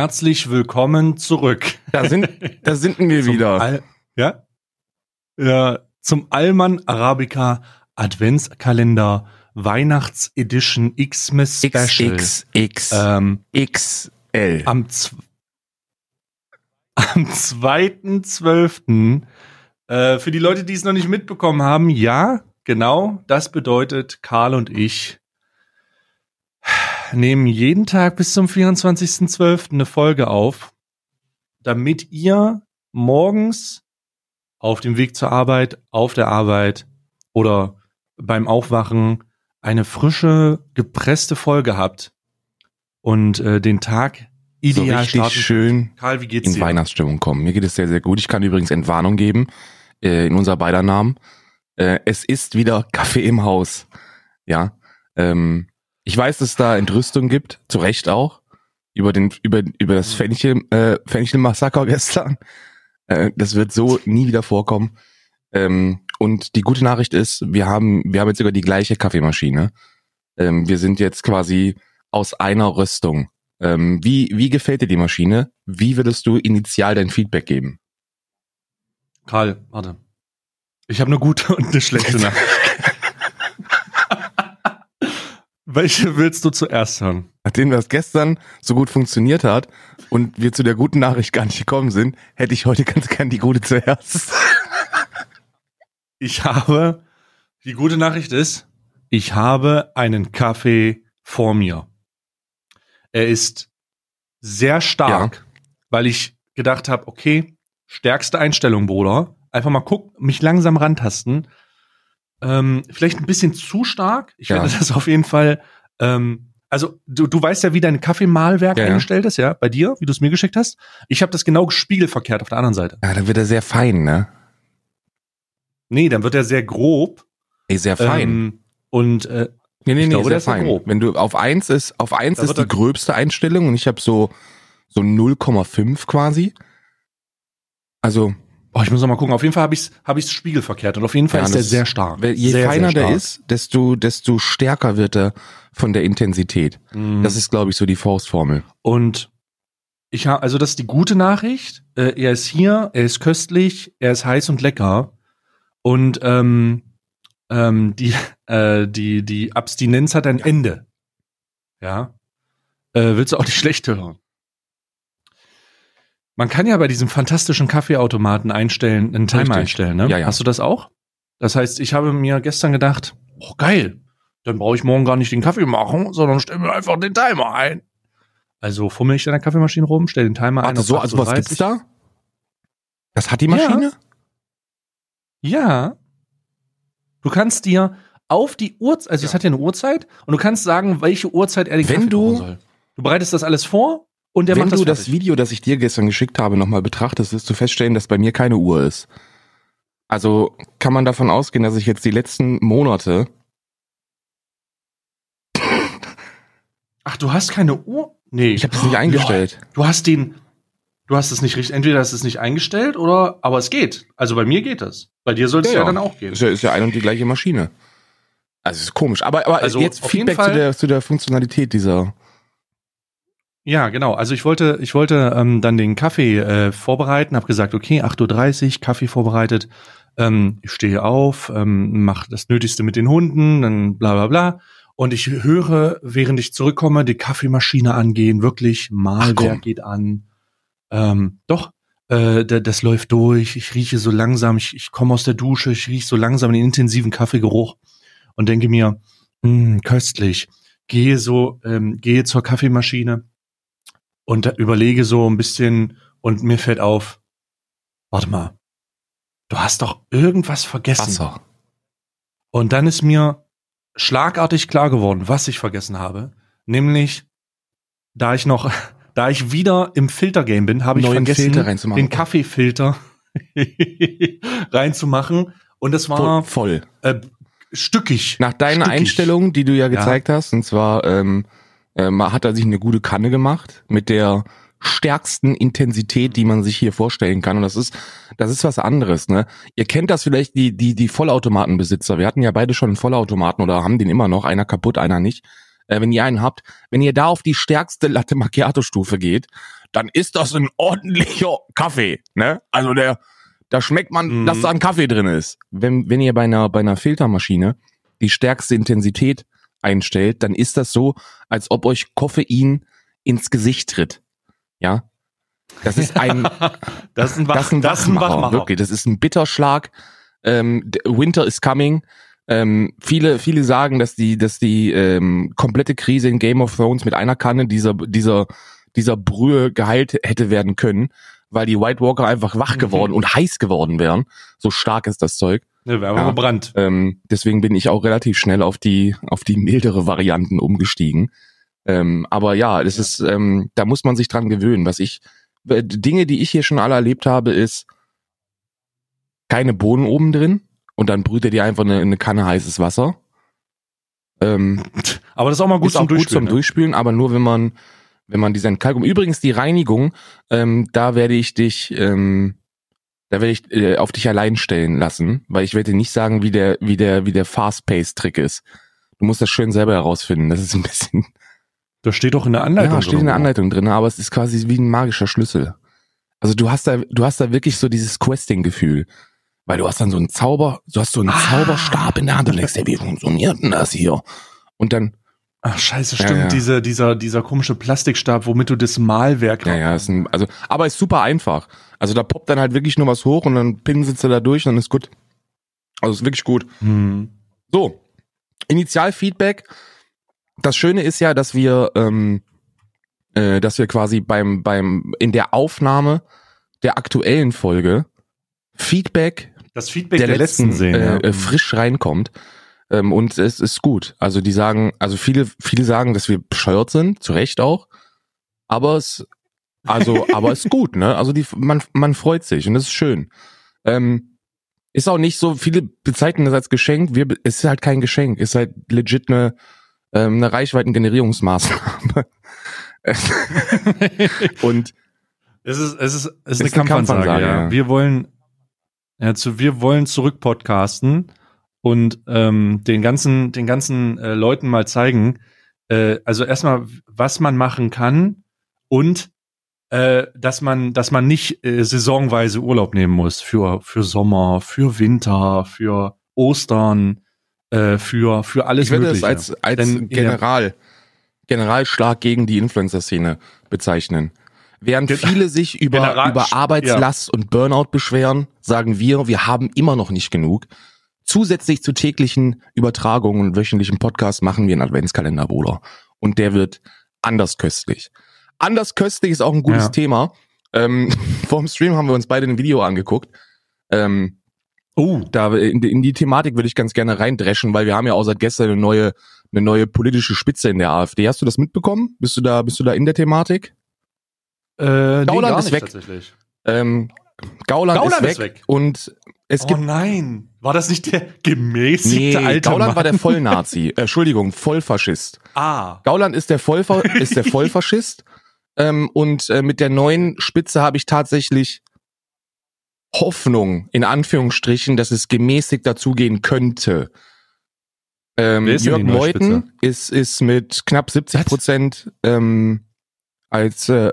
Herzlich willkommen zurück. Da sind, da sind wir wieder. Al ja? ja? Zum Alman Arabica Adventskalender Weihnachtsedition Xmas Special. XXX. Ähm, XL. am, am 2.12. Äh, für die Leute, die es noch nicht mitbekommen haben, ja, genau, das bedeutet, Karl und ich nehmen jeden Tag bis zum 24.12. eine Folge auf, damit ihr morgens auf dem Weg zur Arbeit, auf der Arbeit oder beim Aufwachen eine frische, gepresste Folge habt und äh, den Tag so ideal richtig starten schön Karl, wie geht's in dir? Weihnachtsstimmung kommen. Mir geht es sehr, sehr gut. Ich kann übrigens Entwarnung geben, äh, in unser beider Namen. Äh, es ist wieder Kaffee im Haus. Ja. Ähm, ich weiß, dass es da Entrüstung gibt, zu Recht auch, über den, über, über das Fenchel, äh, Fenchel-Massaker gestern. Äh, das wird so nie wieder vorkommen. Ähm, und die gute Nachricht ist, wir haben, wir haben jetzt sogar die gleiche Kaffeemaschine. Ähm, wir sind jetzt quasi aus einer Rüstung. Ähm, wie, wie gefällt dir die Maschine? Wie würdest du initial dein Feedback geben? Karl, warte. Ich habe eine gute und eine schlechte Nachricht. Welche willst du zuerst hören? Nachdem das gestern so gut funktioniert hat und wir zu der guten Nachricht gar nicht gekommen sind, hätte ich heute ganz gern die gute zuerst. Ich habe, die gute Nachricht ist, ich habe einen Kaffee vor mir. Er ist sehr stark, weil ich gedacht habe, okay, stärkste Einstellung, Bruder. Einfach mal guck, mich langsam rantasten. Ähm, vielleicht ein bisschen zu stark. Ich Ja. werde das auf jeden Fall. Ähm, also du, du weißt ja, wie dein Kaffeemalwerk Ja, eingestellt ist, ja, bei dir, wie du es mir geschickt hast. Ich habe das genau spiegelverkehrt auf der anderen Seite. Ja, dann wird er sehr fein, ne? Nee, dann wird er sehr grob. Ey, sehr fein. Ähm, und äh, nee, nee, nee, glaube, sehr fein. grob. Wenn du auf eins ist, auf eins Da ist die gröbste Einstellung und ich habe so, so 0,5 quasi. Also, Oh, ich muss noch mal gucken. Auf jeden Fall habe ich es hab ich's spiegelverkehrt und auf jeden Fall Ja, ist der sehr stark. je sehr, feiner sehr der stark. ist, desto, desto stärker wird er von der Intensität. Mhm. Das ist, glaube ich, so die Faustformel. und ich habe, also das ist die gute Nachricht. Äh, er ist hier, er ist köstlich, er ist heiß und lecker und ähm, ähm, die äh, die die Abstinenz hat ein Ende. Ja. Äh, willst du auch die schlechte hören? Man kann ja bei diesem fantastischen Kaffeeautomaten einstellen, einen Timer Richtig. einstellen, ne? Ja, ja. Hast du das auch? Das heißt, ich habe mir gestern gedacht, oh geil, dann brauche ich morgen gar nicht den Kaffee machen, sondern stelle mir einfach den Timer ein. Also fummel ich in der Kaffeemaschine rum, stelle den Timer ein. Warte, auf so, also was 8:30. gibt's da? Das hat die Maschine? Ja. Du kannst dir auf die Uhrzeit, also es Ja. hat ja eine Uhrzeit und du kannst sagen, welche Uhrzeit er den Wenn Kaffee du- soll. Du bereitest das alles vor und der Wenn macht das du das fertig. Video, das ich dir gestern geschickt habe, nochmal betrachtest, wirst du feststellen, dass bei mir keine Uhr ist. Also kann man davon ausgehen, dass ich jetzt die letzten Monate. Ach, du hast keine Uhr? Nee. Ich habe das nicht eingestellt. Du hast den, du hast es nicht richtig, entweder hast du es nicht eingestellt oder, aber es geht. Also bei mir geht das. Bei dir soll es Ja, ja, ja. dann auch gehen. Ist ja, ist ja ein und die gleiche Maschine. Also ist komisch. Aber, aber Also, jetzt Feedback zu der, zu der Funktionalität dieser. Ja, genau. Also ich wollte, ich wollte ähm, dann den Kaffee äh, vorbereiten, habe gesagt, okay, 8.30 Uhr, Kaffee vorbereitet. Ähm, ich stehe auf, ähm, mache das Nötigste mit den Hunden, dann bla bla bla. Und ich höre, während ich zurückkomme, die Kaffeemaschine angehen, wirklich, komm. geht an. Ähm, doch, äh, da- das läuft durch, ich rieche so langsam, ich, ich komme aus der Dusche, ich rieche so langsam den intensiven Kaffeegeruch und denke mir, mh, köstlich. Gehe so, ähm, gehe zur Kaffeemaschine und da überlege so ein bisschen und mir fällt auf, warte mal, du hast doch irgendwas vergessen. Wasser. Und dann ist mir schlagartig klar geworden, was ich vergessen habe. Nämlich, da ich noch, da ich wieder im Filtergame bin, habe ich vergessen, den Kaffeefilter reinzumachen. Und das war Voll. voll. äh, stückig. Nach deiner Stückig. Einstellung, die du ja gezeigt hast, und zwar ähm, ähm, hat er sich eine gute Kanne gemacht mit der stärksten Intensität, die man sich hier vorstellen kann. Und das ist, das ist was anderes, ne? Ihr kennt das vielleicht, die, die, die Vollautomatenbesitzer. Wir hatten ja beide schon einen Vollautomaten oder haben den immer noch, einer kaputt, einer nicht. Äh, wenn ihr einen habt, wenn ihr da auf die stärkste Latte Macchiato Stufe geht, dann ist das ein ordentlicher Kaffee, ne? Also der, da schmeckt man, Mhm. dass da ein Kaffee drin ist. Wenn, wenn ihr bei einer, bei einer Filtermaschine die stärkste Intensität einstellt, dann ist das so, als ob euch Koffein ins Gesicht tritt. Ja? Das ist ein, das ist ein, Wach, das ist ein das ist ein Wachmacher, Wachmacher. wirklich. Das ist ein Bitterschlag. Ähm, Winter is coming. Ähm, viele, viele sagen, dass die, dass die ähm, komplette Krise in Game of Thrones mit einer Kanne dieser, dieser, dieser Brühe geheilt hätte werden können, weil die White Walker einfach wach Mhm. geworden und heiß geworden wären. So stark ist das Zeug. Ne, wir haben Ja. gebrannt. Ähm, deswegen bin ich auch relativ schnell auf die, auf die mildere Varianten umgestiegen. Ähm, aber ja, das Ja. ist, ähm, da muss man sich dran gewöhnen. Was ich, äh, Dinge, die ich hier schon alle erlebt habe, ist keine Bohnen oben drin und dann brüht er dir einfach eine, eine Kanne heißes Wasser. Ähm, Aber das ist auch mal gut ist zum auch gut Durchspülen. zum ne? Durchspülen, aber nur wenn man, wenn man diese Entkalkung. Übrigens die Reinigung, ähm, da werde ich dich, ähm, da werde ich äh, auf dich allein stellen lassen, weil ich werde dir nicht sagen, wie der, wie der, wie der Fast-Pace-Trick ist. Du musst das schön selber herausfinden. Das ist ein bisschen, Das steht doch in der Anleitung. ja, steht in der Anleitung drin, aber es ist quasi wie ein magischer Schlüssel. Also du hast da, du hast da wirklich so dieses Questing-Gefühl. Weil du hast dann so einen Zauber, du hast so einen Ah. Zauberstab in der Hand und denkst, ey, wie funktioniert denn das hier? Und dann Ach, scheiße, Ja, stimmt. ja. Diese, dieser, dieser komische Plastikstab, womit du das Malwerk Ja, ja, ist ein, also, aber ist super einfach. Also da poppt dann halt wirklich nur was hoch und dann pinselst du da durch und dann ist gut. Also ist wirklich gut. Hm. So, Initialfeedback. Das Schöne ist ja, dass wir, ähm, äh, dass wir quasi beim, beim, in der Aufnahme der aktuellen Folge Feedback Das Feedback der, der, letzten, letzten sehen. äh, ja. äh, frisch reinkommt. Ähm, und es ist gut. Also die sagen, also viele, viele sagen, dass wir bescheuert sind, zu Recht auch. Aber es, also, aber es ist gut, ne? Also die, man, man freut sich und das ist schön. Ähm, ist auch nicht so, viele bezeichnen das als Geschenk. Wir, es ist halt kein Geschenk, ist halt legit eine, ähm, eine Reichweitengenerierungsmaßnahme. und Es ist, es ist, es ist eine Ist eine Kampfansage, Kampfansage, ja. ja. Wir wollen, ja, zu, wir wollen zurück podcasten und ähm, den ganzen, den ganzen äh, Leuten mal zeigen, äh, also erstmal, was man machen kann und äh, dass man, dass man nicht äh, saisonweise Urlaub nehmen muss für für Sommer, für Winter, für Ostern, äh, für für alles ich würde es Mögliche. als, als Denn General, Generalschlag gegen die Influencer-Szene bezeichnen. Während viele sich über, General- über Arbeitslast und Burnout beschweren, sagen wir, wir haben immer noch nicht genug. Zusätzlich zu täglichen Übertragungen und wöchentlichen Podcasts machen wir einen Adventskalender, Bruder. Und der wird anders köstlich. Anders köstlich ist auch ein gutes Ja. Thema. Ähm, vorm Stream haben wir uns beide ein Video angeguckt. Ähm, Oh, da in, die- in die Thematik würde ich ganz gerne reindreschen, weil wir haben ja auch seit gestern eine neue, eine neue politische Spitze in der AfD. Hast du das mitbekommen? Bist du da, bist du da in der Thematik? äh, nee, Gauland gar ist weg. Tatsächlich. Ähm, Gauland, Gauland ist, weg ist weg. und es oh gibt nein, war das nicht der gemäßigte nee, alte Gauland Mann? war der Vollnazi, Entschuldigung, Vollfaschist. Ah, Gauland ist der Vollver ist der Vollfaschist ähm, und äh, mit der neuen Spitze habe ich tatsächlich Hoffnung in Anführungsstrichen, dass es gemäßigt dazugehen könnte. Ähm, Jörg Meuthen ist ist mit knapp 70 Prozent ähm, als äh,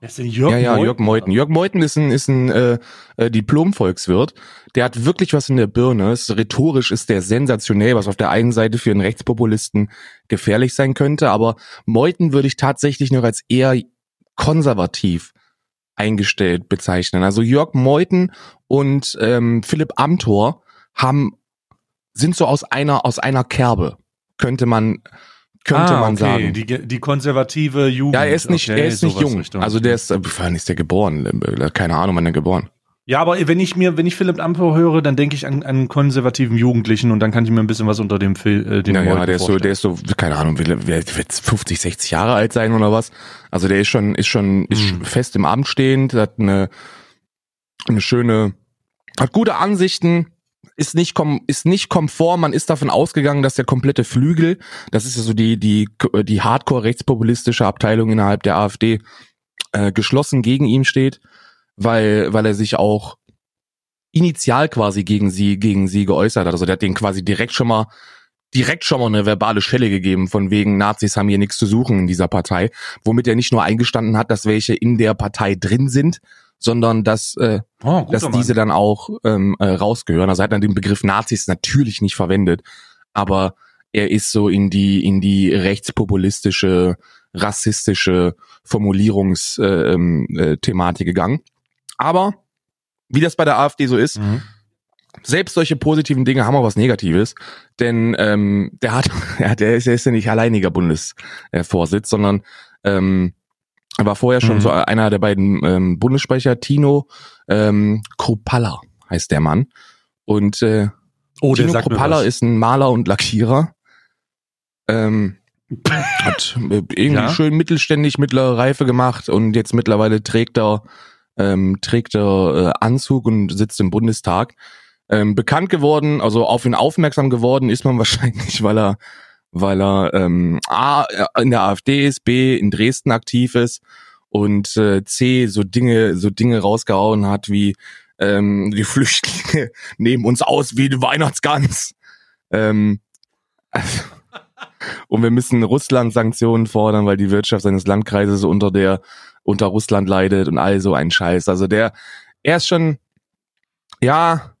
wer ist denn Jörg ja, ja, Meuthen? Jörg Meuthen. Jörg Meuthen ist ein, ist ein äh, äh, Diplom-Volkswirt. Der hat wirklich was in der Birne. Ist, rhetorisch ist der sensationell, was auf der einen Seite für einen Rechtspopulisten gefährlich sein könnte. Aber Meuthen würde ich tatsächlich noch als eher konservativ eingestellt bezeichnen. Also Jörg Meuthen und ähm, Philipp Amthor haben sind so aus einer aus einer Kerbe könnte man könnte ah, man okay. sagen. Die, die konservative Jugend. Ja, er ist nicht, okay, er ist nicht jung. Richtung. Also der ist, äh, wann ist der geboren? Äh, Keine Ahnung, wann er geboren. Ja, aber wenn ich mir, wenn ich Philipp Amthor höre, dann denke ich an, an einen konservativen Jugendlichen und dann kann ich mir ein bisschen was unter dem Film, äh, den Ja, ja, der ist so, vorstellen. der ist so, keine Ahnung, will, wer wird 50, 60 Jahre alt sein oder was? Also der ist schon, ist schon, ist Hm. fest im Amt stehend, hat eine, eine schöne, hat gute Ansichten, ist nicht kom ist nicht komfort, man ist davon ausgegangen, dass der komplette Flügel, das ist ja so die die die Hardcore rechtspopulistische Abteilung innerhalb der AfD äh, geschlossen gegen ihn steht, weil weil er sich auch initial quasi gegen sie gegen sie geäußert hat. Also der hat den quasi direkt schon mal direkt schon mal eine verbale Schelle gegeben, von wegen Nazis haben hier nichts zu suchen in dieser Partei, womit er nicht nur eingestanden hat, dass welche in der Partei drin sind, sondern dass, äh, oh, dass diese dann auch ähm, äh, rausgehören. Also er hat dann den Begriff Nazis natürlich nicht verwendet, aber er ist so in die in die rechtspopulistische, rassistische Formulierungsthematik äh, ähm, äh, Thematik gegangen. Aber wie das bei der AfD so ist, mhm selbst solche positiven Dinge haben auch was Negatives, denn ähm, der hat, ja, der ist, der ist ja nicht alleiniger Bundesvorsitz, sondern ähm, war vorher schon mhm. so einer der beiden ähm, Bundessprecher, Tino ähm, Kropalla heißt der Mann. Und äh, oh, Tino Kropalla ist ein Maler und Lackierer. Ähm, hat äh, irgendwie ja? schön mittelständig mittlere Reife gemacht und jetzt mittlerweile trägt er ähm, trägt er äh, Anzug und sitzt im Bundestag. Ähm, bekannt geworden, also auf ihn aufmerksam geworden ist man wahrscheinlich, weil er, weil er ähm, A in der AfD ist, B in Dresden aktiv ist und äh, C so Dinge, so Dinge rausgehauen hat wie ähm, die Flüchtlinge nehmen uns aus wie die Weihnachtsgans. Ähm, und wir müssen Russland Sanktionen fordern, weil die Wirtschaft seines Landkreises unter der unter Russland leidet und all so ein Scheiß. Also der, er ist schon, ja,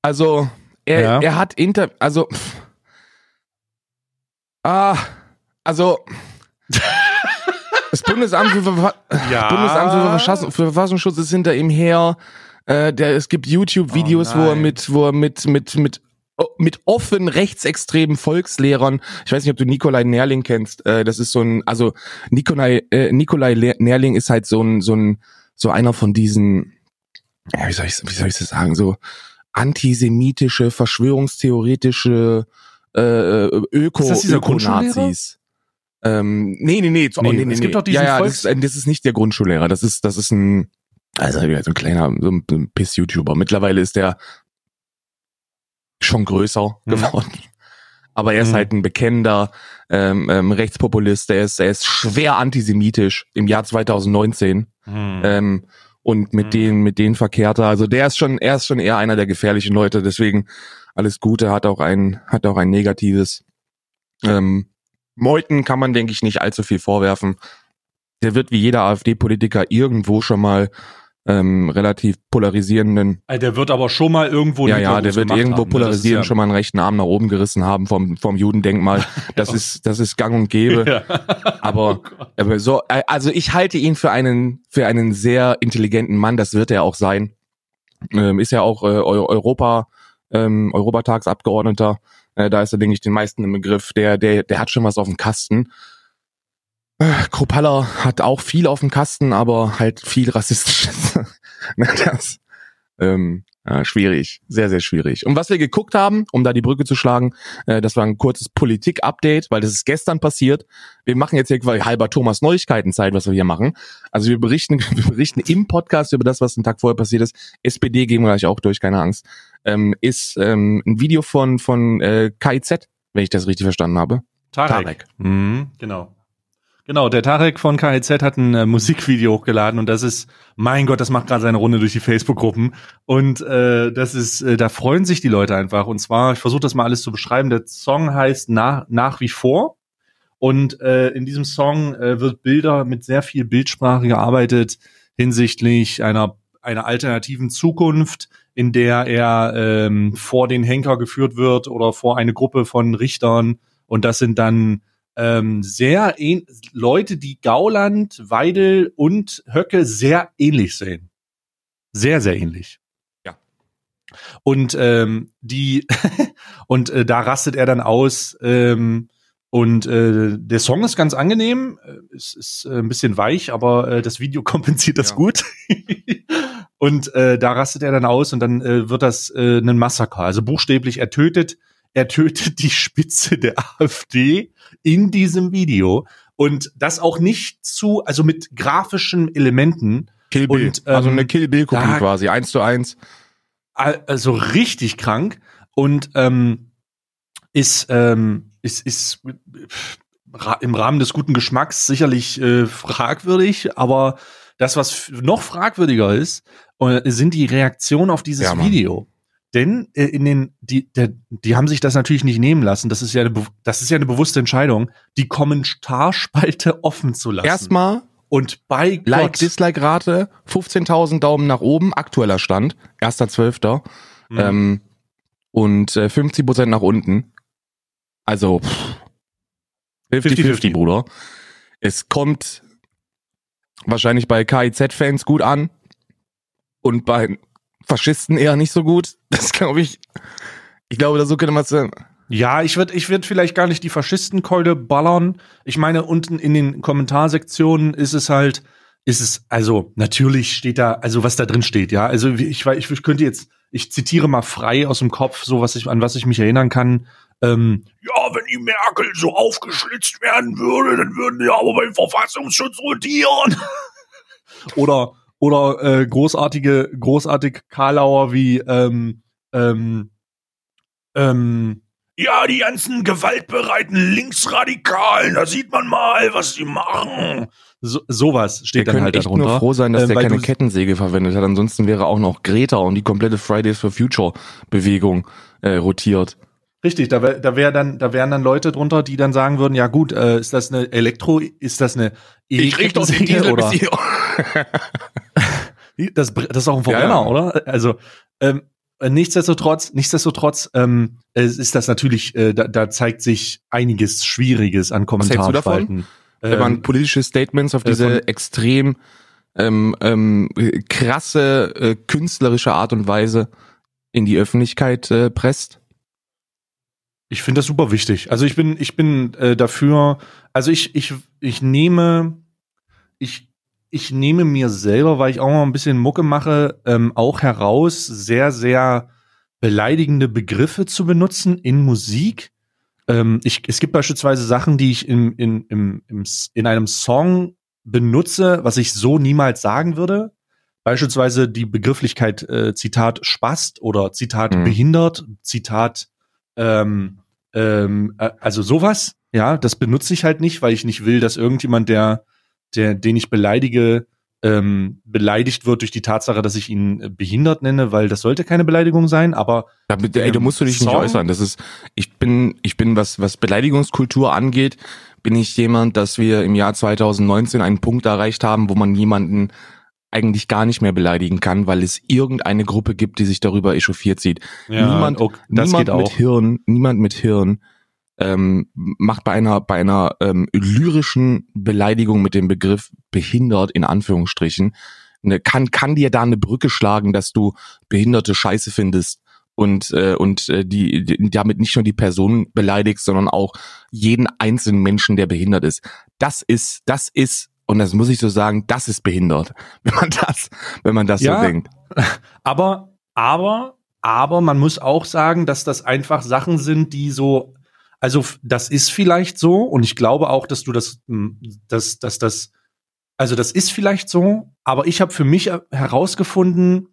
also, er, ja. er hat Inter, also, ah, also, das Bundesamt für, Verfa ja. Bundesamt für, Verschassen, für Verfassungsschutz ist hinter ihm her. Äh, der, es gibt YouTube-Videos, oh wo er mit, wo er mit, mit, mit, mit offen rechtsextremen Volkslehrern, ich weiß nicht, ob du Nikolai Nerling kennst, äh, das ist so ein, also Nikolai, äh, Nikolai Nerling ist halt so ein, so ein, so einer von diesen, ja, wie soll ich, wie soll ich das sagen, so, antisemitische, verschwörungstheoretische äh, äh Öko, Öko-Nazis. Ähm, nee, nee, nee, oh, nee, nee, nee, es gibt doch diesen ja, ja, das, ist, das ist nicht der Grundschullehrer, das ist, das ist ein, also so ein kleiner, so ein Piss-YouTuber. Mittlerweile ist der schon größer mhm. geworden. Aber er ist mhm. halt ein bekennender ähm, ähm, Rechtspopulist, er ist, er ist schwer antisemitisch im Jahr 2019. Mhm. Ähm, und mit mhm. denen, mit denen verkehrt er. Also der ist schon, er ist schon eher einer der gefährlichen Leute. Deswegen alles Gute hat auch ein, hat auch ein negatives. Ähm, Meuthen kann man, denke ich, nicht allzu viel vorwerfen. Der wird wie jeder AfD-Politiker irgendwo schon mal ähm, relativ polarisierenden. Also der wird aber schon mal irgendwo. Ja, ja, der wird irgendwo haben, ne? polarisieren, ja schon mal einen rechten Arm nach oben gerissen haben vom vom Judendenkmal. Das ist das ist Gang und Gäbe. Ja. Aber, oh aber so, äh, also ich halte ihn für einen für einen sehr intelligenten Mann. Das wird er auch sein. Ähm, ist ja auch äh, Europa ähm, Europatagsabgeordneter. Äh, da ist er denke ich den meisten im Begriff. Der der der hat schon was auf dem Kasten. Kropalla hat auch viel auf dem Kasten, aber halt viel rassistisches. das, ähm, ja, schwierig, sehr, sehr schwierig. Und was wir geguckt haben, um da die Brücke zu schlagen, äh, das war ein kurzes Politik-Update, weil das ist gestern passiert. Wir machen jetzt hier quasi halber Thomas Neuigkeiten-Zeit, was wir hier machen. Also wir berichten, wir berichten im Podcast über das, was den Tag vorher passiert ist. SPD gehen wir gleich auch durch, keine Angst. Ähm, ist ähm, ein Video von, von äh, KIZ, wenn ich das richtig verstanden habe. Tarek. Tarek. Mhm, genau. Genau, der Tarek von KIZ hat ein äh, Musikvideo hochgeladen und das ist, mein Gott, das macht gerade seine Runde durch die Facebook-Gruppen und äh, das ist, äh, da freuen sich die Leute einfach. Und zwar, ich versuche das mal alles zu beschreiben. Der Song heißt nach, nach wie vor und äh, in diesem Song äh, wird Bilder mit sehr viel Bildsprache gearbeitet hinsichtlich einer einer alternativen Zukunft, in der er ähm, vor den Henker geführt wird oder vor eine Gruppe von Richtern und das sind dann ähm, sehr Leute, die Gauland, Weidel und Höcke sehr ähnlich sehen. Sehr, sehr ähnlich. Ja. Und ähm, die und äh, da rastet er dann aus. Ähm, und äh, der Song ist ganz angenehm, es ist äh, ein bisschen weich, aber äh, das Video kompensiert das ja. gut. und äh, da rastet er dann aus und dann äh, wird das äh, ein Massaker. Also buchstäblich, er tötet er tötet die Spitze der AfD in diesem Video und das auch nicht zu, also mit grafischen Elementen. Kill Bill. Und, ähm, also eine Kill Bill Kopie quasi, eins zu eins. Also richtig krank und ähm, ist, ähm, ist, ist im Rahmen des guten Geschmacks sicherlich äh, fragwürdig, aber das, was noch fragwürdiger ist, äh, sind die Reaktionen auf dieses ja, Video. Denn äh, in den, die, der, die haben sich das natürlich nicht nehmen lassen. Das ist ja eine, das ist ja eine bewusste Entscheidung, die Kommentarspalte offen zu lassen. Erstmal und bei Like, Dislike-Rate, 15.000 Daumen nach oben, aktueller Stand, 1.12. Mhm. Ähm, und äh, 50% nach unten. Also 50-50, Bruder. Es kommt wahrscheinlich bei KIZ-Fans gut an und bei Faschisten eher nicht so gut. Das glaube ich. Ich glaube, so könnte man es. Ja, ich würde ich würd vielleicht gar nicht die Faschistenkeule ballern. Ich meine, unten in den Kommentarsektionen ist es halt, ist es, also natürlich steht da, also was da drin steht, ja. Also ich, ich, ich könnte jetzt, ich zitiere mal frei aus dem Kopf, so was ich, an was ich mich erinnern kann. Ähm, ja, wenn die Merkel so aufgeschlitzt werden würde, dann würden die aber beim Verfassungsschutz rotieren. oder oder äh, großartige, großartig Karlauer wie ähm, ähm, ähm, ja, die ganzen gewaltbereiten Linksradikalen, da sieht man mal, was die machen. So, sowas steht der dann halt echt darunter. nur froh sein, dass äh, der keine Kettensäge verwendet hat. Ansonsten wäre auch noch Greta und die komplette Fridays for Future Bewegung äh, rotiert. Richtig, da wär, da wär dann, da wären dann Leute drunter, die dann sagen würden, ja gut, äh, ist das eine Elektro, ist das eine E-Kettensäge oder das, das ist auch ein Verbrenner, Ja, ja. oder? Also ähm, nichtsdestotrotz, nichtsdestotrotz ähm, ist das natürlich, äh, da, da zeigt sich einiges Schwieriges an? Kommentarspalten. Wenn man Ähm, politische Statements auf äh, diese extrem ähm, ähm, krasse äh, künstlerische Art und Weise in die Öffentlichkeit äh, presst. Ich finde das super wichtig. Also ich bin, ich bin äh, dafür, also ich, ich, ich nehme, ich, ich nehme mir selber, weil ich auch mal ein bisschen Mucke mache, ähm, auch heraus, sehr, sehr beleidigende Begriffe zu benutzen in Musik. Ähm, ich, es gibt beispielsweise Sachen, die ich in, in, im, im, in einem Song benutze, was ich so niemals sagen würde. Beispielsweise die Begrifflichkeit äh, Zitat Spast oder Zitat Mhm. behindert, Zitat ähm, ähm, äh, also sowas, ja, das benutze ich halt nicht, weil ich nicht will, dass irgendjemand, der, der, den ich beleidige, ähm, beleidigt wird durch die Tatsache, dass ich ihn äh, behindert nenne, weil das sollte keine Beleidigung sein, aber Damit, ey, da Ähm, musst du dich nicht Song? äußern. Das ist, ich bin, ich bin, was, was Beleidigungskultur angeht, bin ich jemand, dass wir im Jahr 2019 einen Punkt erreicht haben, wo man jemanden eigentlich gar nicht mehr beleidigen kann, weil es irgendeine Gruppe gibt, die sich darüber echauffiert sieht. niemand, ok, das niemand mit auch. Hirn, niemand mit Hirn ähm, macht bei einer bei einer ähm, lyrischen Beleidigung mit dem Begriff behindert in Anführungsstrichen ne, kann kann dir da eine Brücke schlagen, dass du behinderte Scheiße findest und äh, und äh, die, die damit nicht nur die Person beleidigst, sondern auch jeden einzelnen Menschen, der behindert ist. Das ist das ist und das muss ich so sagen, das ist behindert, wenn man das wenn man das Ja. so denkt. Aber, aber, aber man muss auch sagen, dass das einfach Sachen sind, die so, also das ist vielleicht so und ich glaube auch, dass du das, dass, dass das, also das ist vielleicht so, aber ich habe für mich herausgefunden,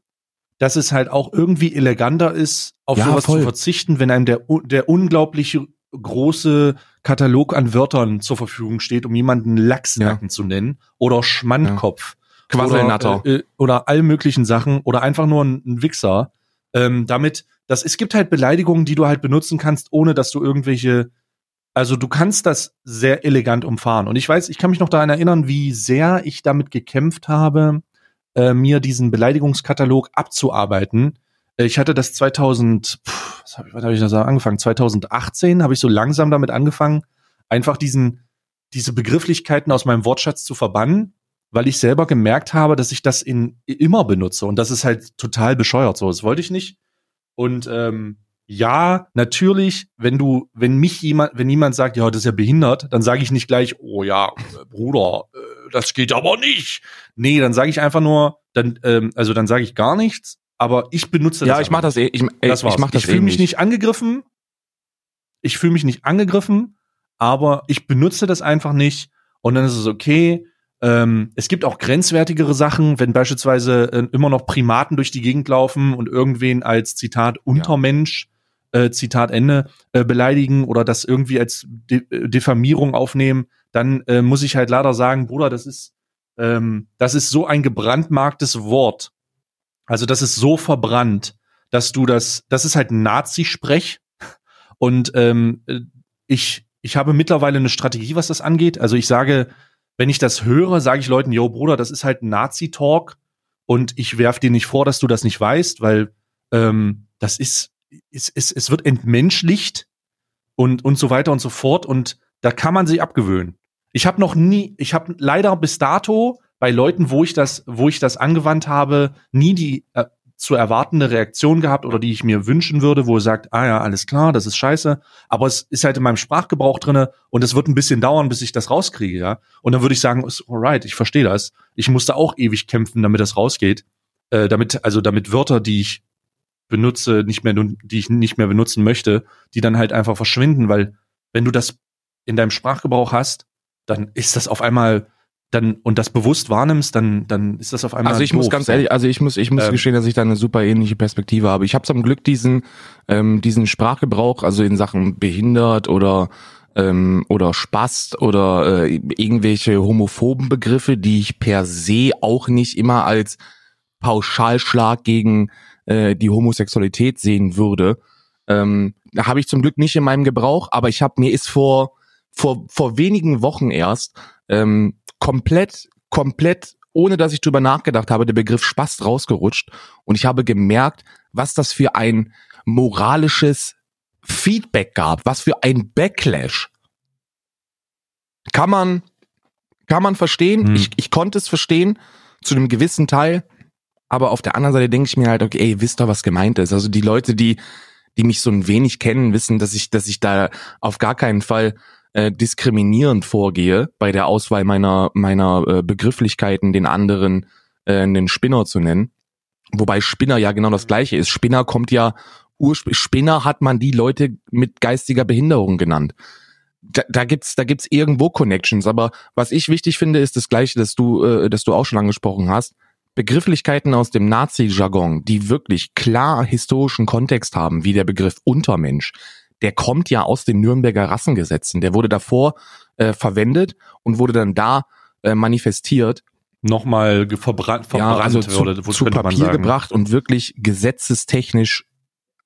dass es halt auch irgendwie eleganter ist, auf Ja, sowas voll. zu verzichten, wenn einem der, der unglaublich große Katalog an Wörtern zur Verfügung steht, um jemanden Lachsnacken zu nennen oder Schmandkopf Quasselnatter. oder, äh, oder all möglichen Sachen oder einfach nur ein, ein Wichser. Ähm, damit, das, es gibt halt Beleidigungen, die du halt benutzen kannst, ohne dass du irgendwelche, also du kannst das sehr elegant umfahren. Und ich weiß, ich kann mich noch daran erinnern, wie sehr ich damit gekämpft habe, äh, mir diesen Beleidigungskatalog abzuarbeiten. Ich hatte das 2000, pff, was habe ich, hab ich das angefangen? 2018 habe ich so langsam damit angefangen, einfach diesen, diese Begrifflichkeiten aus meinem Wortschatz zu verbannen, weil ich selber gemerkt habe, dass ich das in immer benutze und das ist halt total bescheuert so. Das wollte ich nicht. Und ähm, ja, natürlich, wenn du, wenn mich jemand, wenn jemand sagt, ja, das ist ja behindert, dann sage ich nicht gleich, oh ja, äh, Bruder, äh, das geht aber nicht. Nee, dann sage ich einfach nur, dann, ähm, also dann sage ich gar nichts, aber ich benutze Ja, das. ich mach das eh, ich, ey, Das war's. ich mach das ich fühle eh mich nicht angegriffen. Ich fühle mich nicht angegriffen, aber ich benutze das einfach nicht und dann ist es okay. Ähm, es gibt auch grenzwertigere Sachen, wenn beispielsweise äh, immer noch Primaten durch die Gegend laufen und irgendwen als Zitat Untermensch, äh, Zitat Ende, äh, beleidigen oder das irgendwie als De äh, Diffamierung aufnehmen, dann äh, muss ich halt leider sagen, Bruder, das ist, ähm, das ist so ein gebrandmarktes Wort. Also das ist so verbrannt, dass du das, das ist halt Nazi-Sprech. Und ähm, ich, ich habe mittlerweile eine Strategie, was das angeht. Also ich sage, wenn ich das höre, sage ich Leuten, yo, Bruder, das ist halt Nazi-Talk und ich werf dir nicht vor, dass du das nicht weißt, weil ähm, das ist, es, es, es wird entmenschlicht und, und so weiter und so fort und da kann man sich abgewöhnen. Ich habe noch nie, ich habe leider bis dato bei Leuten, wo ich das, wo ich das angewandt habe, nie die äh, zu erwartende Reaktion gehabt oder die ich mir wünschen würde, wo er sagt, ah ja, alles klar, das ist scheiße, aber es ist halt in meinem Sprachgebrauch drinne und es wird ein bisschen dauern, bis ich das rauskriege, ja. Und dann würde ich sagen, alright, ich verstehe das. Ich musste auch ewig kämpfen, damit das rausgeht, äh, damit also damit Wörter, die ich benutze, nicht mehr die ich nicht mehr benutzen möchte, die dann halt einfach verschwinden, weil wenn du das in deinem Sprachgebrauch hast, dann ist das auf einmal dann und das bewusst wahrnimmst, dann dann ist das auf einmal. Also ich doof, muss ganz ehrlich, also ich muss ich muss ähm, gestehen, dass ich da eine super ähnliche Perspektive habe. Ich habe zum Glück diesen ähm, diesen Sprachgebrauch, also in Sachen behindert oder ähm, oder Spast oder äh, irgendwelche homophoben Begriffe, die ich per se auch nicht immer als Pauschalschlag gegen äh, die Homosexualität sehen würde. Ähm, habe ich zum Glück nicht in meinem Gebrauch, aber ich habe mir ist vor vor vor wenigen Wochen erst ähm, komplett, komplett, ohne dass ich drüber nachgedacht habe, der Begriff Spaß rausgerutscht. Und ich habe gemerkt, was das für ein moralisches Feedback gab, was für ein Backlash. Kann man, kann man verstehen. Hm. Ich, ich konnte es verstehen, zu einem gewissen Teil. Aber auf der anderen Seite denke ich mir halt, okay, ey, wisst ihr, was gemeint ist? Also die Leute, die, die mich so ein wenig kennen, wissen, dass ich, dass ich da auf gar keinen Fall äh, diskriminierend vorgehe bei der Auswahl meiner meiner äh, Begrifflichkeiten, den anderen äh, einen Spinner zu nennen. Wobei Spinner ja genau das gleiche ist. Spinner kommt ja Urspr Spinner hat man die Leute mit geistiger Behinderung genannt. Da, da gibt's da gibt's irgendwo Connections, aber was ich wichtig finde, ist das gleiche, dass du äh, dass du auch schon angesprochen hast. Begrifflichkeiten aus dem Nazi-Jargon, die wirklich klar historischen Kontext haben, wie der Begriff Untermensch, der kommt ja aus den Nürnberger Rassengesetzen. Der wurde davor äh, verwendet und wurde dann da äh, manifestiert. Nochmal verbrannt, verbrannt ja, also zu, oder, zu Papier gebracht und wirklich gesetzestechnisch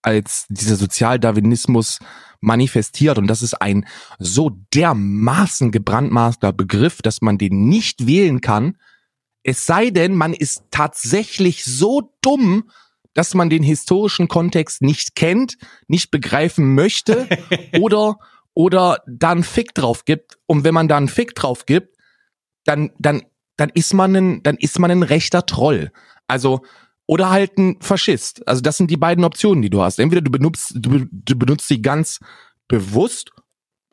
als dieser Sozialdarwinismus manifestiert. Und das ist ein so dermaßen gebrandmarkter Begriff, dass man den nicht wählen kann. Es sei denn, man ist tatsächlich so dumm, dass man den historischen Kontext nicht kennt, nicht begreifen möchte oder oder dann Fick drauf gibt. Und wenn man da einen Fick drauf gibt, dann dann dann ist man ein dann ist man ein rechter Troll. Also oder halt ein Faschist. Also das sind die beiden Optionen, die du hast. Entweder du benutzt du, du benutzt sie ganz bewusst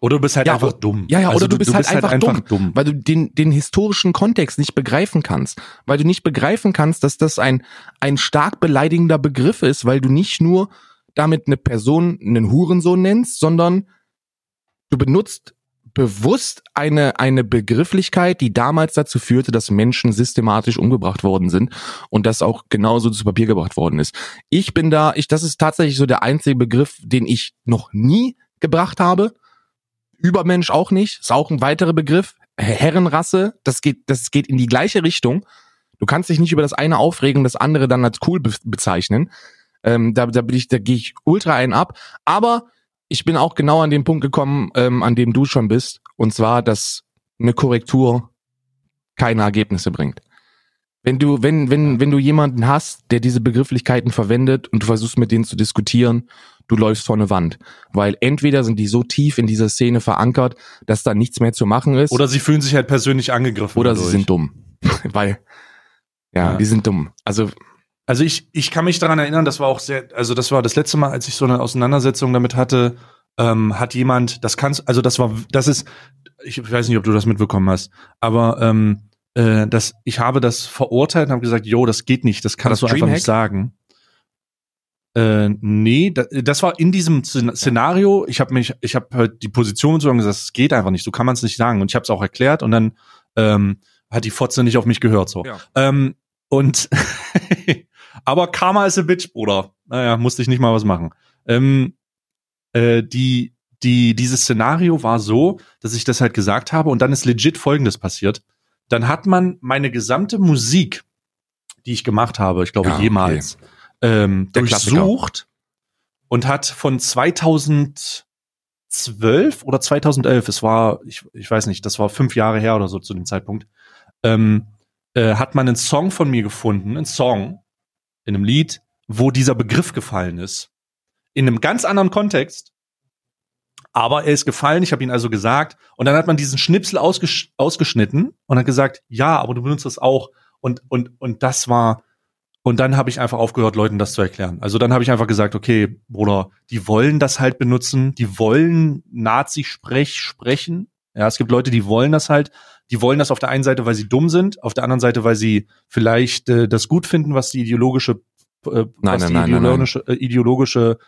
oder du bist halt ja, einfach dumm. Ja, ja, also oder du, du bist, du halt, bist einfach, halt einfach dumm, dumm, weil du den, den historischen Kontext nicht begreifen kannst. Weil du nicht begreifen kannst, dass das ein, ein stark beleidigender Begriff ist, weil du nicht nur damit eine Person einen Hurensohn nennst, sondern du benutzt bewusst eine, eine Begrifflichkeit, die damals dazu führte, dass Menschen systematisch umgebracht worden sind und das auch genauso zu Papier gebracht worden ist. Ich bin da, ich, das ist tatsächlich so der einzige Begriff, den ich noch nie gebracht habe Übermensch auch nicht, ist auch ein weiterer Begriff. Herrenrasse, das geht, das geht in die gleiche Richtung. Du kannst dich nicht über das eine aufregen, das andere dann als cool be bezeichnen. Ähm, da, da bin ich, da gehe ich ultra ein ab. Aber ich bin auch genau an den Punkt gekommen, ähm, an dem du schon bist. Und zwar, dass eine Korrektur keine Ergebnisse bringt. Wenn du, wenn, wenn, wenn du jemanden hast, der diese Begrifflichkeiten verwendet und du versuchst mit denen zu diskutieren du läufst vor eine Wand. Weil entweder sind die so tief in dieser Szene verankert, dass da nichts mehr zu machen ist. Oder sie fühlen sich halt persönlich angegriffen. Oder dadurch. sie sind dumm. Weil, ja, ja, die sind dumm. Also, also ich, ich kann mich daran erinnern, das war auch sehr, also das war das letzte Mal, als ich so eine Auseinandersetzung damit hatte, ähm, hat jemand, das kannst, also das war, das ist, ich weiß nicht, ob du das mitbekommen hast, aber ähm, äh, das, ich habe das verurteilt und habe gesagt, jo, das geht nicht, das kannst das du einfach nicht sagen. Äh, nee, das, das war in diesem Szenario. Ich habe mich, ich habe halt die Position und so gesagt, es geht einfach nicht, so kann man es nicht sagen. Und ich habe es auch erklärt und dann ähm, hat die Fotze nicht auf mich gehört. So. Ja. Ähm, und aber Karma ist a Bitch, Bruder. Naja, musste ich nicht mal was machen. Ähm, äh, die, die, dieses Szenario war so, dass ich das halt gesagt habe und dann ist legit folgendes passiert. Dann hat man meine gesamte Musik, die ich gemacht habe, ich glaube ja, jemals, okay ähm, Der durchsucht und hat von 2012 oder 2011, es war, ich, ich weiß nicht, das war fünf Jahre her oder so zu dem Zeitpunkt, ähm, äh, hat man einen Song von mir gefunden, einen Song in einem Lied, wo dieser Begriff gefallen ist. In einem ganz anderen Kontext. Aber er ist gefallen, ich habe ihn also gesagt. Und dann hat man diesen Schnipsel ausges ausgeschnitten und hat gesagt, ja, aber du benutzt das auch. Und, und, und das war, und dann habe ich einfach aufgehört, Leuten das zu erklären. Also dann habe ich einfach gesagt, okay, Bruder, die wollen das halt benutzen, die wollen Nazi-Sprech sprechen. Ja, es gibt Leute, die wollen das halt, die wollen das auf der einen Seite, weil sie dumm sind, auf der anderen Seite, weil sie vielleicht äh, das gut finden, was die ideologische, äh, Nein, was nein, die nein, nein, ideologische, Äh, ideologische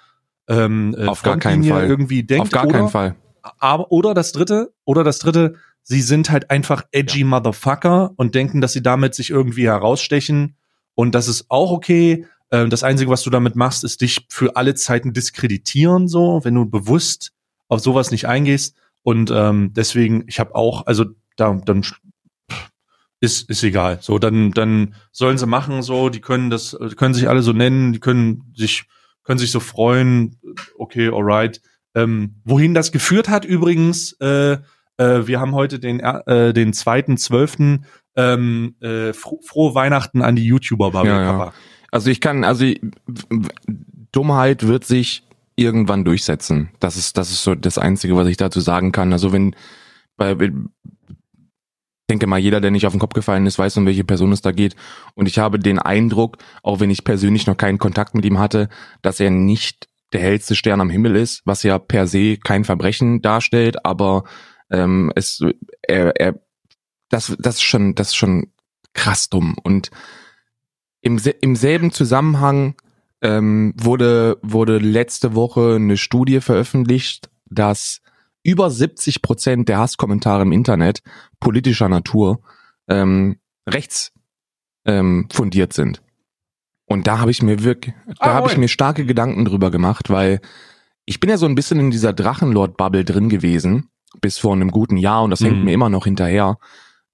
ähm, äh, Auf gar keinen Fall. irgendwie denkt. Auf gar oder, keinen Fall. aber oder das dritte, oder das dritte, sie sind halt einfach edgy Motherfucker und denken, dass sie damit sich irgendwie herausstechen und das ist auch okay. Ähm, Das Einzige, was du damit machst, ist dich für alle Zeiten diskreditieren, so, wenn du bewusst auf sowas nicht eingehst. Und ähm, deswegen, ich habe auch, also da, dann ist, ist egal. So, dann, dann sollen sie machen, so, die können das, die können sich alle so nennen, die können sich, können sich so freuen, okay, alright. Ähm, wohin das geführt hat übrigens, äh, äh, wir haben heute den, äh, den zweiten, zwölften, ähm, äh, fro frohe Weihnachten an die YouTuber, Bubble Ja, ja. Also ich kann, also ich- Dummheit wird sich irgendwann durchsetzen. Das ist, das ist so das Einzige, was ich dazu sagen kann. Also wenn bei, ich denke mal, jeder, der nicht auf den Kopf gefallen ist, weiß, um welche Person es da geht. Und ich habe den Eindruck, auch wenn ich persönlich noch keinen Kontakt mit ihm hatte, dass er nicht der hellste Stern am Himmel ist, was ja per se kein Verbrechen darstellt, aber ähm, es, er, er, das, das ist schon, das ist schon krass dumm. Und im, im selben Zusammenhang ähm, wurde, wurde letzte Woche eine Studie veröffentlicht, dass über 70 Prozent der Hasskommentare im Internet politischer Natur ähm, rechts ähm, fundiert sind. Und da habe ich mir wirklich, da Ah, habe ich mir starke Gedanken drüber gemacht, weil ich bin ja so ein bisschen in dieser Drachenlord-Bubble drin gewesen, bis vor einem guten Jahr und das hängt Mhm. mir immer noch hinterher,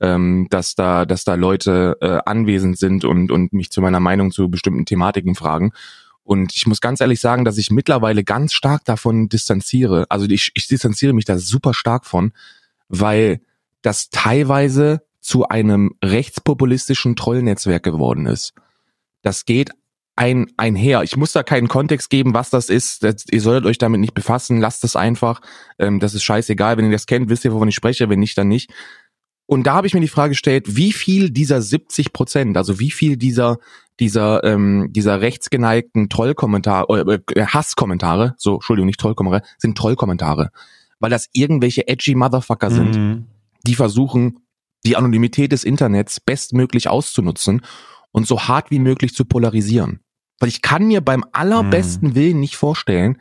ähm, dass da, dass da Leute äh, anwesend sind und, und mich zu meiner Meinung zu bestimmten Thematiken fragen. Und ich muss ganz ehrlich sagen, dass ich mittlerweile ganz stark davon distanziere. Also ich, ich distanziere mich da super stark von, weil das teilweise zu einem rechtspopulistischen Trollnetzwerk geworden ist. Das geht ein, einher. Ich muss da keinen Kontext geben, was das ist. Das, ihr solltet euch damit nicht befassen. Lasst es einfach. Ähm, das ist scheißegal. Wenn ihr das kennt, wisst ihr, wovon ich spreche. Wenn nicht, dann nicht. Und da habe ich mir die Frage gestellt, wie viel dieser 70 Prozent, also wie viel dieser dieser ähm, dieser rechtsgeneigten Trollkommentare, äh, Hasskommentare, so Entschuldigung, nicht Trollkommentare, sind Trollkommentare, weil das irgendwelche edgy Motherfucker sind Mhm. die versuchen, die Anonymität des Internets bestmöglich auszunutzen und so hart wie möglich zu polarisieren. Weil ich kann mir beim allerbesten Willen nicht vorstellen,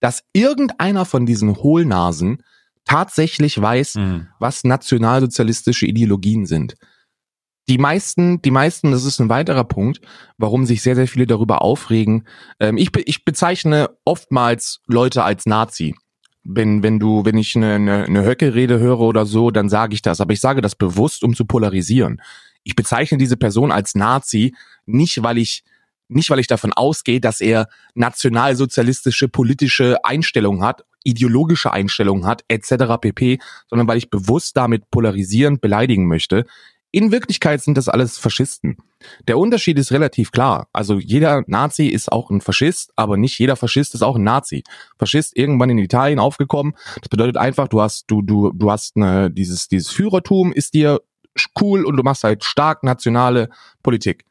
dass irgendeiner von diesen Hohlnasen tatsächlich weiß, Mhm. was nationalsozialistische Ideologien sind. Die meisten, die meisten, das ist ein weiterer Punkt, warum sich sehr, sehr viele darüber aufregen. Ähm, ich, be- ich bezeichne oftmals Leute als Nazi. Wenn, wenn du, wenn ich eine, eine, eine Höcke-Rede höre oder so, dann sage ich das. Aber ich sage das bewusst, um zu polarisieren. Ich bezeichne diese Person als Nazi, nicht weil ich, nicht weil ich davon ausgehe, dass er nationalsozialistische politische Einstellungen hat, ideologische Einstellungen hat, etc. pp, sondern weil ich bewusst damit polarisierend beleidigen möchte. In Wirklichkeit sind das alles Faschisten. Der Unterschied ist relativ klar. Also jeder Nazi ist auch ein Faschist, aber nicht jeder Faschist ist auch ein Nazi. Faschist irgendwann in Italien aufgekommen. Das bedeutet einfach, du hast du du du hast eine, dieses dieses Führertum ist dir cool und du machst halt stark nationale Politik.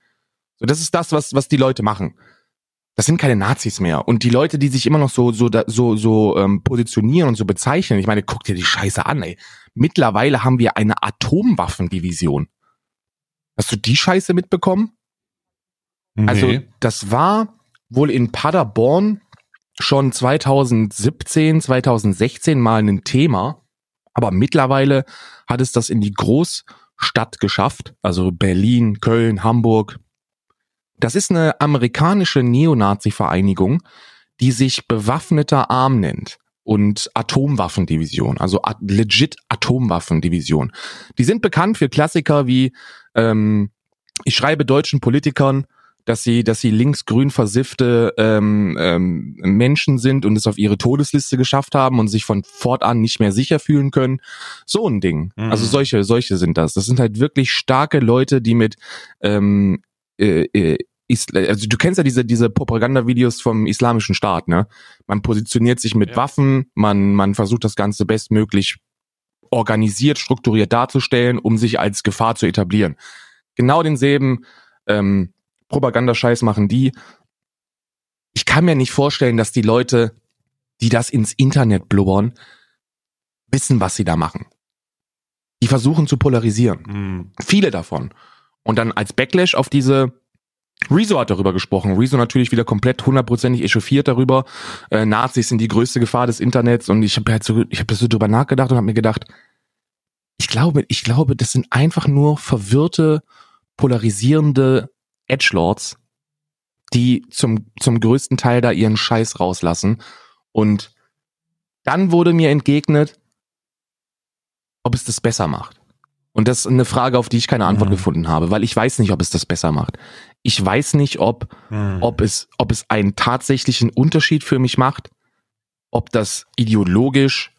So das ist das, was was die Leute machen. Das sind keine Nazis mehr. Und die Leute, die sich immer noch so so so so ähm, positionieren und so bezeichnen, ich meine, guck dir die Scheiße an, ey. Mittlerweile haben wir eine Atomwaffendivision. Hast du die Scheiße mitbekommen? Also Nee. das war wohl in Paderborn schon 2017, 2016 mal ein Thema, aber mittlerweile hat es das in die Großstadt geschafft, also Berlin, Köln, Hamburg. Das ist eine amerikanische Neonazi-Vereinigung, die sich bewaffneter Arm nennt und Atomwaffendivision, also legit Atomwaffendivision. Die sind bekannt für Klassiker wie ähm, ich schreibe deutschen Politikern, dass sie, dass sie linksgrün versiffte ähm, ähm, Menschen sind und es auf ihre Todesliste geschafft haben und sich von fortan nicht mehr sicher fühlen können. So ein Ding. Mhm. Also solche, solche sind das. Das sind halt wirklich starke Leute, die mit ähm, äh, äh, Isla also du kennst ja diese diese Propagandavideos vom islamischen Staat, ne? Man positioniert sich mit Ja. Waffen, man man versucht das Ganze bestmöglich organisiert, strukturiert darzustellen, um sich als Gefahr zu etablieren. Genau denselben ähm, Propagandascheiß machen die. Ich kann mir nicht vorstellen, dass die Leute, die das ins Internet blubbern, wissen, was sie da machen. Die versuchen zu polarisieren. Hm. Viele davon. Und dann als Backlash auf diese Rezo hat darüber gesprochen. Rezo natürlich wieder komplett hundertprozentig echauffiert darüber. Äh, Nazis sind die größte Gefahr des Internets und ich habe halt so, ich habe so drüber nachgedacht und habe mir gedacht, ich glaube, ich glaube, das sind einfach nur verwirrte, polarisierende Edgelords, die zum zum größten Teil da ihren Scheiß rauslassen. Und dann wurde mir entgegnet, ob es das besser macht. Und das ist eine Frage, auf die ich keine Antwort Mhm. gefunden habe, weil ich weiß nicht, ob es das besser macht. Ich weiß nicht, ob, Hm. ob es, ob es einen tatsächlichen Unterschied für mich macht, ob das ideologisch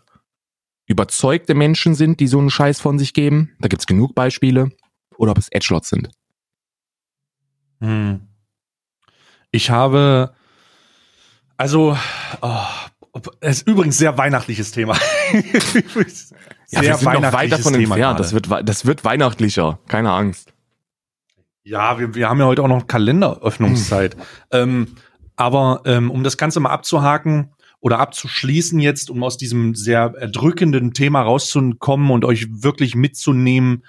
überzeugte Menschen sind, die so einen Scheiß von sich geben. Da gibt's genug Beispiele. Oder ob es Edgelots sind. Hm. Ich habe, also, oh, es ist übrigens sehr weihnachtliches Thema. Ja, wir sind noch weit davon Thema entfernt. gerade. Das wird, das wird weihnachtlicher. Keine Angst. Ja, wir, wir haben ja heute auch noch Kalenderöffnungszeit. ähm, aber ähm, um das Ganze mal abzuhaken oder abzuschließen jetzt, um aus diesem sehr erdrückenden Thema rauszukommen und euch wirklich mitzunehmen,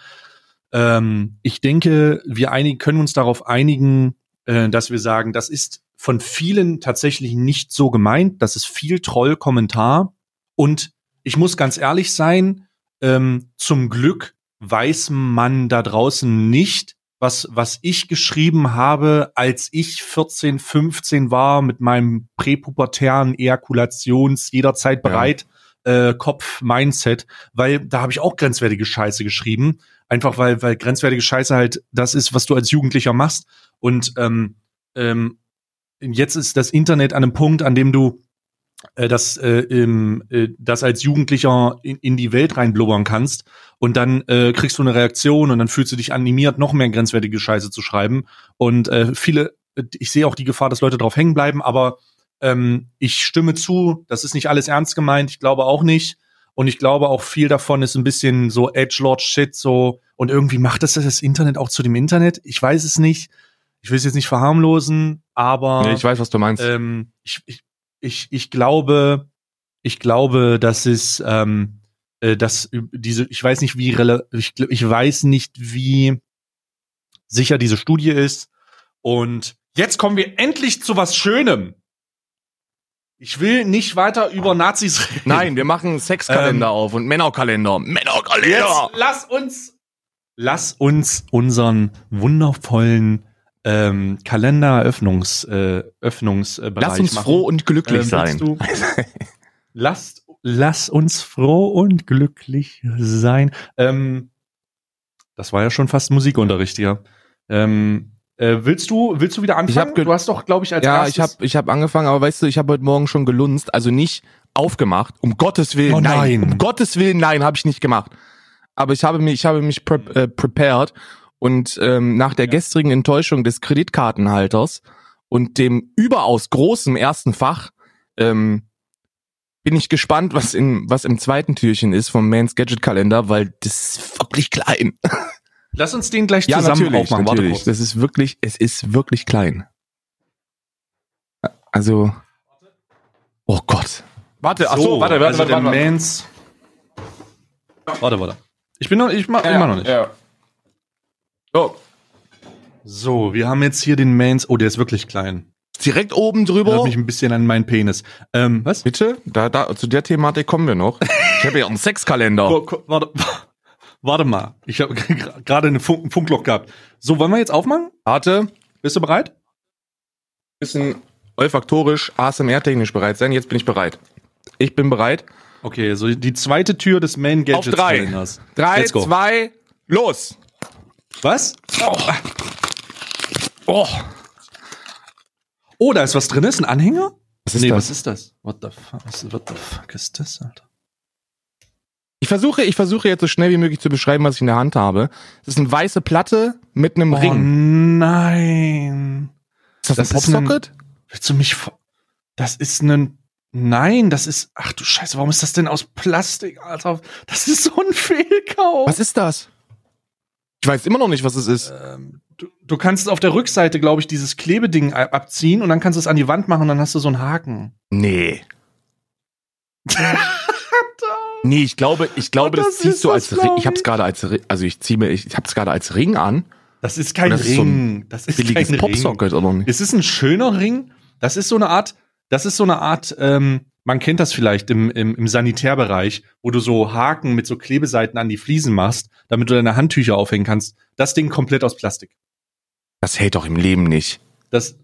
ähm, ich denke, wir einig, können uns darauf einigen, äh, dass wir sagen, das ist von vielen tatsächlich nicht so gemeint. Das ist viel Trollkommentar. Und ich muss ganz ehrlich sein, ähm, zum Glück weiß man da draußen nicht, was, was ich geschrieben habe, als ich 14, 15 war, mit meinem präpubertären Ejakulations jederzeit bereit äh, Kopf-Mindset, weil da habe ich auch grenzwertige Scheiße geschrieben. Einfach weil, weil grenzwertige Scheiße halt das ist, was du als Jugendlicher machst. Und ähm, ähm, jetzt ist das Internet an einem Punkt, an dem du das, äh, im, äh, das als Jugendlicher in, in die Welt reinblubbern kannst und dann äh, kriegst du eine Reaktion und dann fühlst du dich animiert, noch mehr grenzwertige Scheiße zu schreiben. Und äh, viele, ich sehe auch die Gefahr, dass Leute drauf hängen bleiben, aber ähm, ich stimme zu, das ist nicht alles ernst gemeint, ich glaube auch nicht. Und ich glaube auch viel davon ist ein bisschen so Edgelord-Shit, so, und irgendwie macht das das Internet auch zu dem Internet. Ich weiß es nicht. Ich will es jetzt nicht verharmlosen, aber Nee, ich weiß, was du meinst. ähm, ich, ich, ich, ich glaube, ich glaube, dass es, ähm, äh, dass diese, ich weiß nicht, wie ich, ich weiß nicht, wie sicher diese Studie ist. Und jetzt kommen wir endlich zu was Schönem. Ich will nicht weiter über Nazis reden. Nein, wir machen Sexkalender Ähm, auf und Männerkalender. Jetzt Männerkalender! lass uns, lass uns unseren wundervollen ähm, Kalenderöffnungs, äh, Öffnungsbereich Lass uns machen. froh und glücklich Ähm, sein. du- Lasst, lass uns froh und glücklich sein. Ähm, das war ja schon fast Musikunterricht hier. Ähm, äh, willst du, willst du wieder anfangen? hab ge- du hast doch, glaube ich, als Ja, erstes. ich habe ich hab angefangen, aber weißt du, ich habe heute Morgen schon gelunzt, also nicht aufgemacht. Um Gottes Willen, Oh nein. Um Gottes Willen, nein, habe ich nicht gemacht. Aber ich habe mich, ich habe mich pre äh, prepared und ähm, nach der gestrigen Enttäuschung des Kreditkartenhalters und dem überaus großen ersten Fach ähm, bin ich gespannt, was in was im zweiten Türchen ist vom Mans Gadget Kalender, weil das ist wirklich klein. Lass uns den gleich Ja, zusammen natürlich, aufmachen. Warte natürlich. kurz. Das ist wirklich, es ist wirklich klein. Also, oh Gott. Warte, ach so, warte, warte, also warte, der warte. Mans. Warte, warte. Ich bin noch, ich mach Ja, immer noch nicht. Ja. So, So, wir haben jetzt hier den Mans. Oh, der ist wirklich klein. direkt oben Erinnert drüber. mich ein bisschen an meinen Penis. Ähm, was? Bitte? Da, da, zu der Thematik kommen wir noch. Ich habe ja einen Sexkalender. Ko- ko- Warte, warte mal. Ich habe gerade eine Funk, ein Funkloch gehabt. So, wollen wir jetzt aufmachen? Warte, Bist du bereit? bisschen olfaktorisch, ASMR-technisch bereit sein. Jetzt bin ich bereit. Ich bin bereit. Okay, so die zweite Tür des Main Gadgets Auf drei. Kalenders. Drei, zwei, los. Was? Oh. Oh. Oh, da ist was drin, ist ein Anhänger? Was ist nee, das? was ist das? What the fuck, what the fuck ist das, Alter? Ich versuche, ich versuche jetzt so schnell wie möglich zu beschreiben, was ich in der Hand habe. Das ist eine weiße Platte mit einem Oh Ring. nein. Ist das, das ein ist ein- Popsocket? Willst du mich ver- Das ist ein Nein, das ist Ach du Scheiße, warum ist das denn aus Plastik, Alter? Das ist so ein Fehlkauf. Was ist das? Ich weiß immer noch nicht, was es ist. Ähm, du, du kannst auf der Rückseite, glaube ich, dieses Klebeding abziehen und dann kannst du es an die Wand machen und dann hast du so einen Haken. Nee. Nee, ich glaube, ich glaube, Und das, das ziehst du als Ring. Ich hab's ich. gerade als also ich ziehe mir ich, hab's gerade als Ring an. Das ist kein das ist so Ring. das ist Billiges kein Ring. Popsocket oder nicht? Es ist ein schöner Ring. Das ist so eine Art, das ist so eine Art, ähm, man kennt das vielleicht im, im, im Sanitärbereich, wo du so Haken mit so Klebeseiten an die Fliesen machst, damit du deine Handtücher aufhängen kannst. Das Ding komplett aus Plastik. Das hält doch im Leben nicht. Das,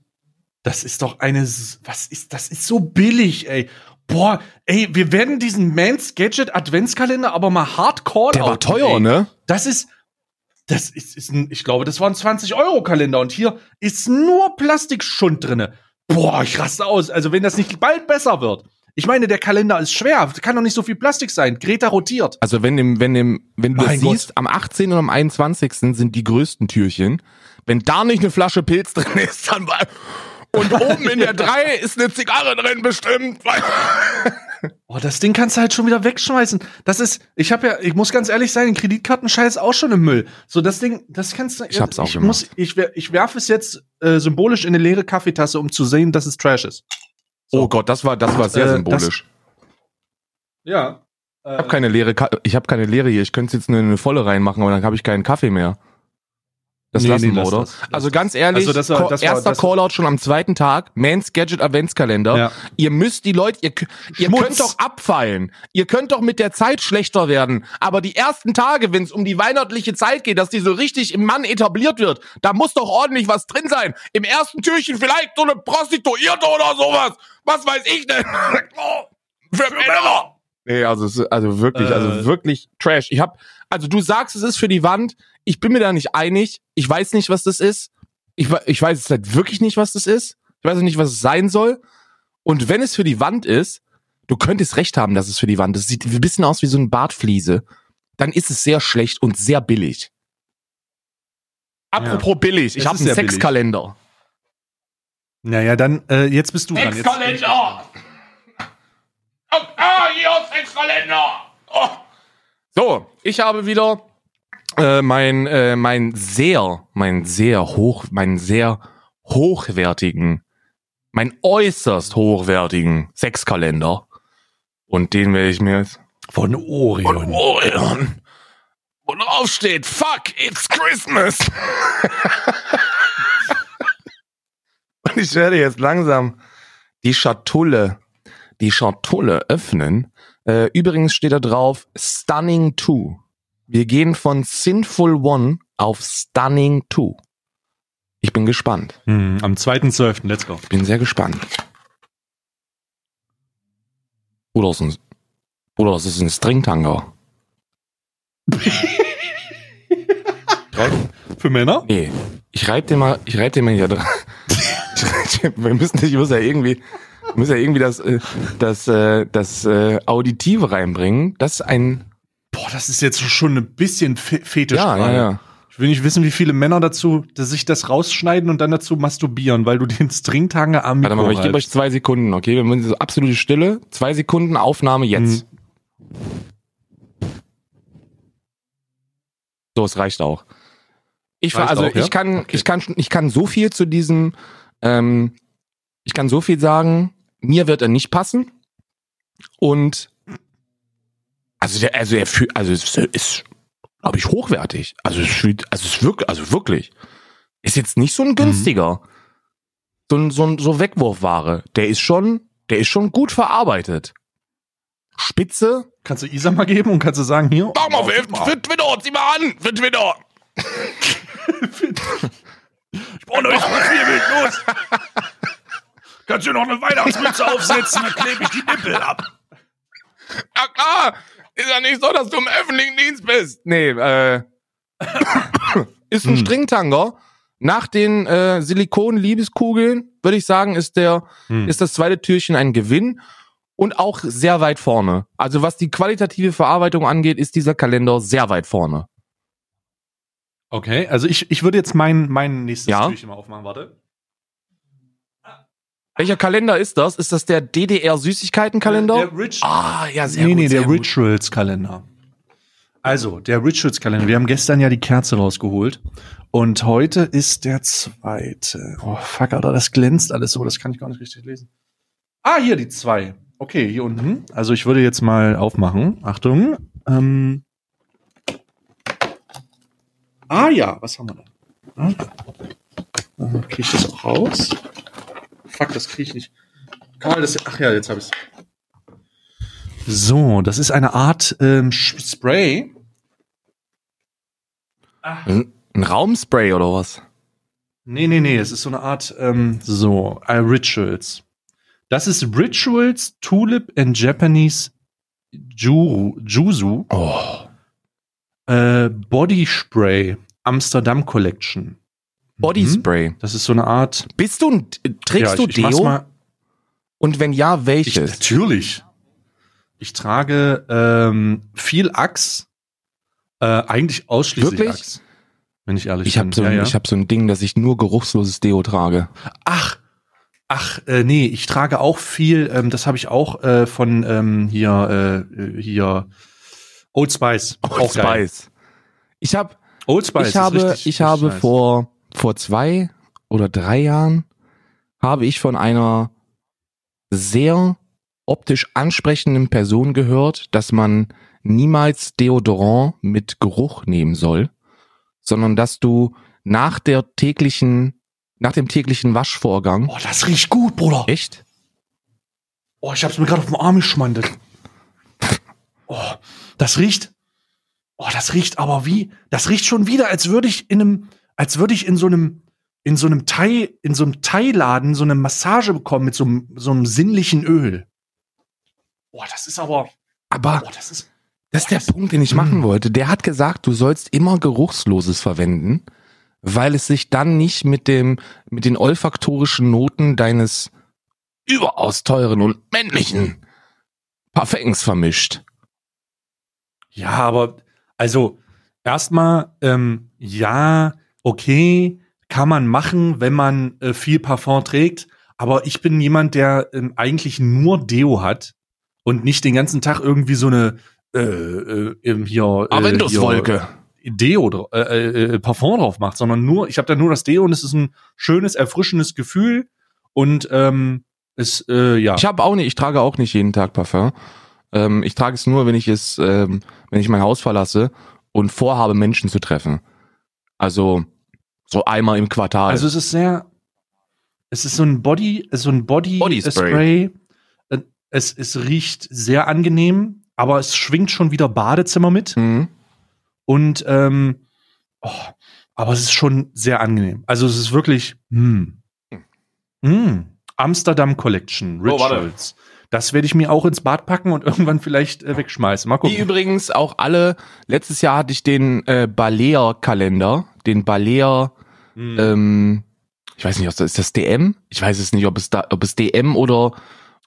das ist doch eine, was ist, das ist so billig, ey. Boah, ey, wir werden diesen Mans Gadget Adventskalender aber mal hardcore Der war teuer, ey. ne? Das ist, das ist, ist ein, ich glaube, das war ein 20-Euro-Kalender und hier ist nur Plastikschund drinne. Boah, ich raste aus. Also, wenn das nicht bald besser wird. Ich meine, der Kalender ist schwer. Kann doch nicht so viel Plastik sein. Greta rotiert. Also wenn dem, wenn dem, wenn du das Gott. siehst, am 18. und am 21. sind die größten Türchen. Wenn da nicht eine Flasche Pilz drin ist, dann war, und oben in der 3 ist eine Zigarre drin bestimmt. Oh, das Ding kannst du halt schon wieder wegschmeißen. Das ist, ich habe ja, ich muss ganz ehrlich sein, Kreditkartenscheiß auch schon im Müll. So, das Ding, das kannst du. Ich hab's auch ich muss, ich, ich werfe es jetzt äh, symbolisch in eine leere Kaffeetasse, um zu sehen, dass es Trash ist. So. Oh Gott, das war, das war sehr Äh, symbolisch. Ja. Ich habe keine leere, Ka ich habe keine leere hier. Ich könnte jetzt eine, eine volle reinmachen, aber dann habe ich keinen Kaffee mehr. Das Nee, lassen nee, wir, lass oder? das, also das. ganz ehrlich, Also das war- das war- erster das- Callout schon am zweiten Tag, Mans Gadget Adventskalender. Ja. Ihr müsst die Leute, ihr, ihr Schmutz. könnt doch abfallen. Ihr könnt doch mit der Zeit schlechter werden. Aber die ersten Tage, wenn es um die weihnachtliche Zeit geht, dass die so richtig im Mann etabliert wird, da muss doch ordentlich was drin sein. Im ersten Türchen vielleicht so eine Prostituierte oder sowas. Was weiß ich denn? Oh, Für Männer. Nee, also, also wirklich, Äh. also wirklich Trash. Ich hab, also du sagst, es ist für die Wand. Ich bin mir da nicht einig. Ich weiß nicht, was das ist. Ich, ich weiß es halt wirklich nicht, was das ist. Ich weiß auch nicht, was es sein soll. Und wenn es für die Wand ist, du könntest recht haben, dass es für die Wand ist. Es sieht ein bisschen aus wie so eine Bartfliese. Dann ist es sehr schlecht und sehr billig. Apropos billig, ich habe einen. Sexkalender. Naja, dann, äh, jetzt bist du dran. Jetzt, Sexkalender! Oh, ah, hier, Sexkalender! Oh. So, ich habe wieder äh, mein, äh, mein sehr, mein sehr hoch, meinen sehr hochwertigen, mein äußerst hochwertigen Sexkalender. Und den werde ich mir jetzt von von Orion. Orion, wo drauf steht, fuck, it's Christmas. Und ich werde jetzt langsam die Schatulle, die Schatulle öffnen. Äh, übrigens steht da drauf Stunning 2. Wir gehen von Sinful One auf Stunning 2. Ich bin gespannt. Hm, am 2.12. Let's go. Ich bin sehr gespannt. Oder ist ein, oder ist es ein Stringtanger? Für Männer? Nee, ich reib den mal, ich reib den mal hier dran. Wir müssen, ich muss ja irgendwie, muss ja irgendwie das, äh, das, äh, das äh, Auditive reinbringen. Das ist ein, Boah, das ist jetzt schon ein bisschen fe fetisch. ja, ja, ja. Ich will nicht wissen, wie viele Männer dazu, dass sich das rausschneiden und dann dazu masturbieren, weil du den Stringtanger am Warte Mikro mal, ich gebe euch zwei Sekunden, okay? Wir müssen so absolute Stille. Zwei Sekunden Aufnahme jetzt. So, es reicht auch. Ich Reicht also auch, ja? ich kann, Okay. ich kann, ich kann so viel zu diesem, ähm, ich kann so viel sagen. Mir wird er nicht passen. Und also der, also er fühlt, also es ist, glaube ich, hochwertig. Also es fühlt, also es ist wirklich, also wirklich, ist jetzt nicht so Mhm. ein günstiger, so ein, so ein, so Wegwurfware. Der ist schon, der ist schon gut verarbeitet. Spitze. Kannst du Isa mal geben und kannst du sagen, hier? Mach mal Oh, für, mal. für Twitter, zieh mal an, für Twitter. Ich brauche neues Profilbild, los! Kannst du noch eine Weihnachtsmütze aufsetzen, dann klebe ich die Nippel ab. Ja klar, ist ja nicht so, dass du im öffentlichen Dienst bist. Nee, äh, ist ein Hm. Stringtanger. Nach den äh, Silikon-Liebeskugeln würde ich sagen, ist der Hm. ist das zweite Türchen ein Gewinn und auch sehr weit vorne. Also was die qualitative Verarbeitung angeht, ist dieser Kalender sehr weit vorne. Okay, also ich, ich würde jetzt mein, mein nächstes Ja. Türchen mal aufmachen, warte. Welcher Kalender ist das? Ist das der DDR Süßigkeiten-Kalender? Der Rich Ah, ja, sehr nee, gut. nee, der sehr gut. Rituals-Kalender. Also, der Rituals-Kalender. Wir haben gestern ja die Kerze rausgeholt. Und heute ist der zweite. Oh, fuck, Alter, das glänzt alles so. Das kann ich gar nicht richtig lesen. Ah, hier die zwei. Okay, hier unten. Also, ich würde jetzt mal aufmachen. Achtung. Ähm. Ah, ja, was haben wir da? Ah. Kriege ich das auch raus? Fuck, das kriege ich nicht. Karl, das. Ach ja, jetzt habe ich's. So, das ist eine Art ähm, Spray. Ein, ein Raumspray oder was? Nee, nee, nee, es ist so eine Art, ähm, so, äh, Rituals. Das ist Rituals Tulip and Japanese Juru, Juzu Oh. äh, Body Spray Amsterdam Collection. Bodyspray. Das ist so eine Art. Bist du ein, trägst ja, du ich, ich mach's Deo? mal. Und wenn ja, Ich, welches? natürlich. Ich trage ähm, viel Axe. Äh, eigentlich ausschließlich Wirklich? Axe. Wenn ich ehrlich ich habe bin. so, ja, ein- ja. ich hab so ein Ding, dass ich nur geruchsloses Deo trage. Ach, ach, äh, nee, ich trage auch viel, ähm, das habe ich auch äh, von ähm, hier, äh, hier Old Spice. auch geil. Spice. Ich habe Old Spice. ich ist habe, ich habe nice. vor, vor zwei oder drei Jahren habe ich von einer sehr optisch ansprechenden Person gehört, dass man niemals Deodorant mit Geruch nehmen soll, sondern dass du nach der täglichen, nach dem täglichen Waschvorgang, Oh, das riecht gut, Bruder. echt? Oh, ich hab's mir gerade auf den Arm geschmandelt. Oh, das riecht. Oh, das riecht aber wie. Das riecht schon wieder, als würde ich in einem, als würde ich in so einem, in so einem Thai, in so einem Thai-Laden so eine Massage bekommen mit so einem, so einem sinnlichen Öl. Oh, das ist aber. Aber Oh, das ist. Das ist der Punkt, den ich machen wollte. Der hat gesagt, du sollst immer Geruchsloses verwenden, weil es sich dann nicht mit dem, mit den olfaktorischen Noten deines überaus teuren und männlichen Parfums vermischt. Ja, aber also erstmal, ähm, ja, okay, kann man machen, wenn man äh, viel Parfum trägt. Aber ich bin jemand, der ähm, eigentlich nur Deo hat und nicht den ganzen Tag irgendwie so eine äh, äh, ähm, hier, äh, Avendus-Wolke. Deo, äh, äh, äh, Parfum drauf macht, sondern nur, ich habe da nur das Deo und es ist ein schönes, erfrischendes Gefühl und ähm, es, äh, ja. Ich habe auch nicht, ich trage auch nicht jeden Tag Parfum. Ähm, ich trage es nur, wenn ich es, ähm, wenn ich mein Haus verlasse und vorhabe, Menschen zu treffen. Also so einmal im Quartal. Also es ist sehr, es ist so ein Body, so ein Body, Body Spray. Spray. Äh, Es, es riecht sehr angenehm, aber es schwingt schon wieder Badezimmer mit. mhm. Und ähm, oh, aber es ist schon sehr angenehm. Also es ist wirklich hm. Hm. Amsterdam Collection, Oh. Rituals. Das werde ich mir auch ins Bad packen und irgendwann vielleicht äh, wegschmeißen. Mal Die gucken. übrigens auch alle, letztes Jahr hatte ich den äh, Balea-Kalender, den Balea, Hm. ähm, ich weiß nicht, ist das DM? Ich weiß es nicht, ob es da, ob es DM oder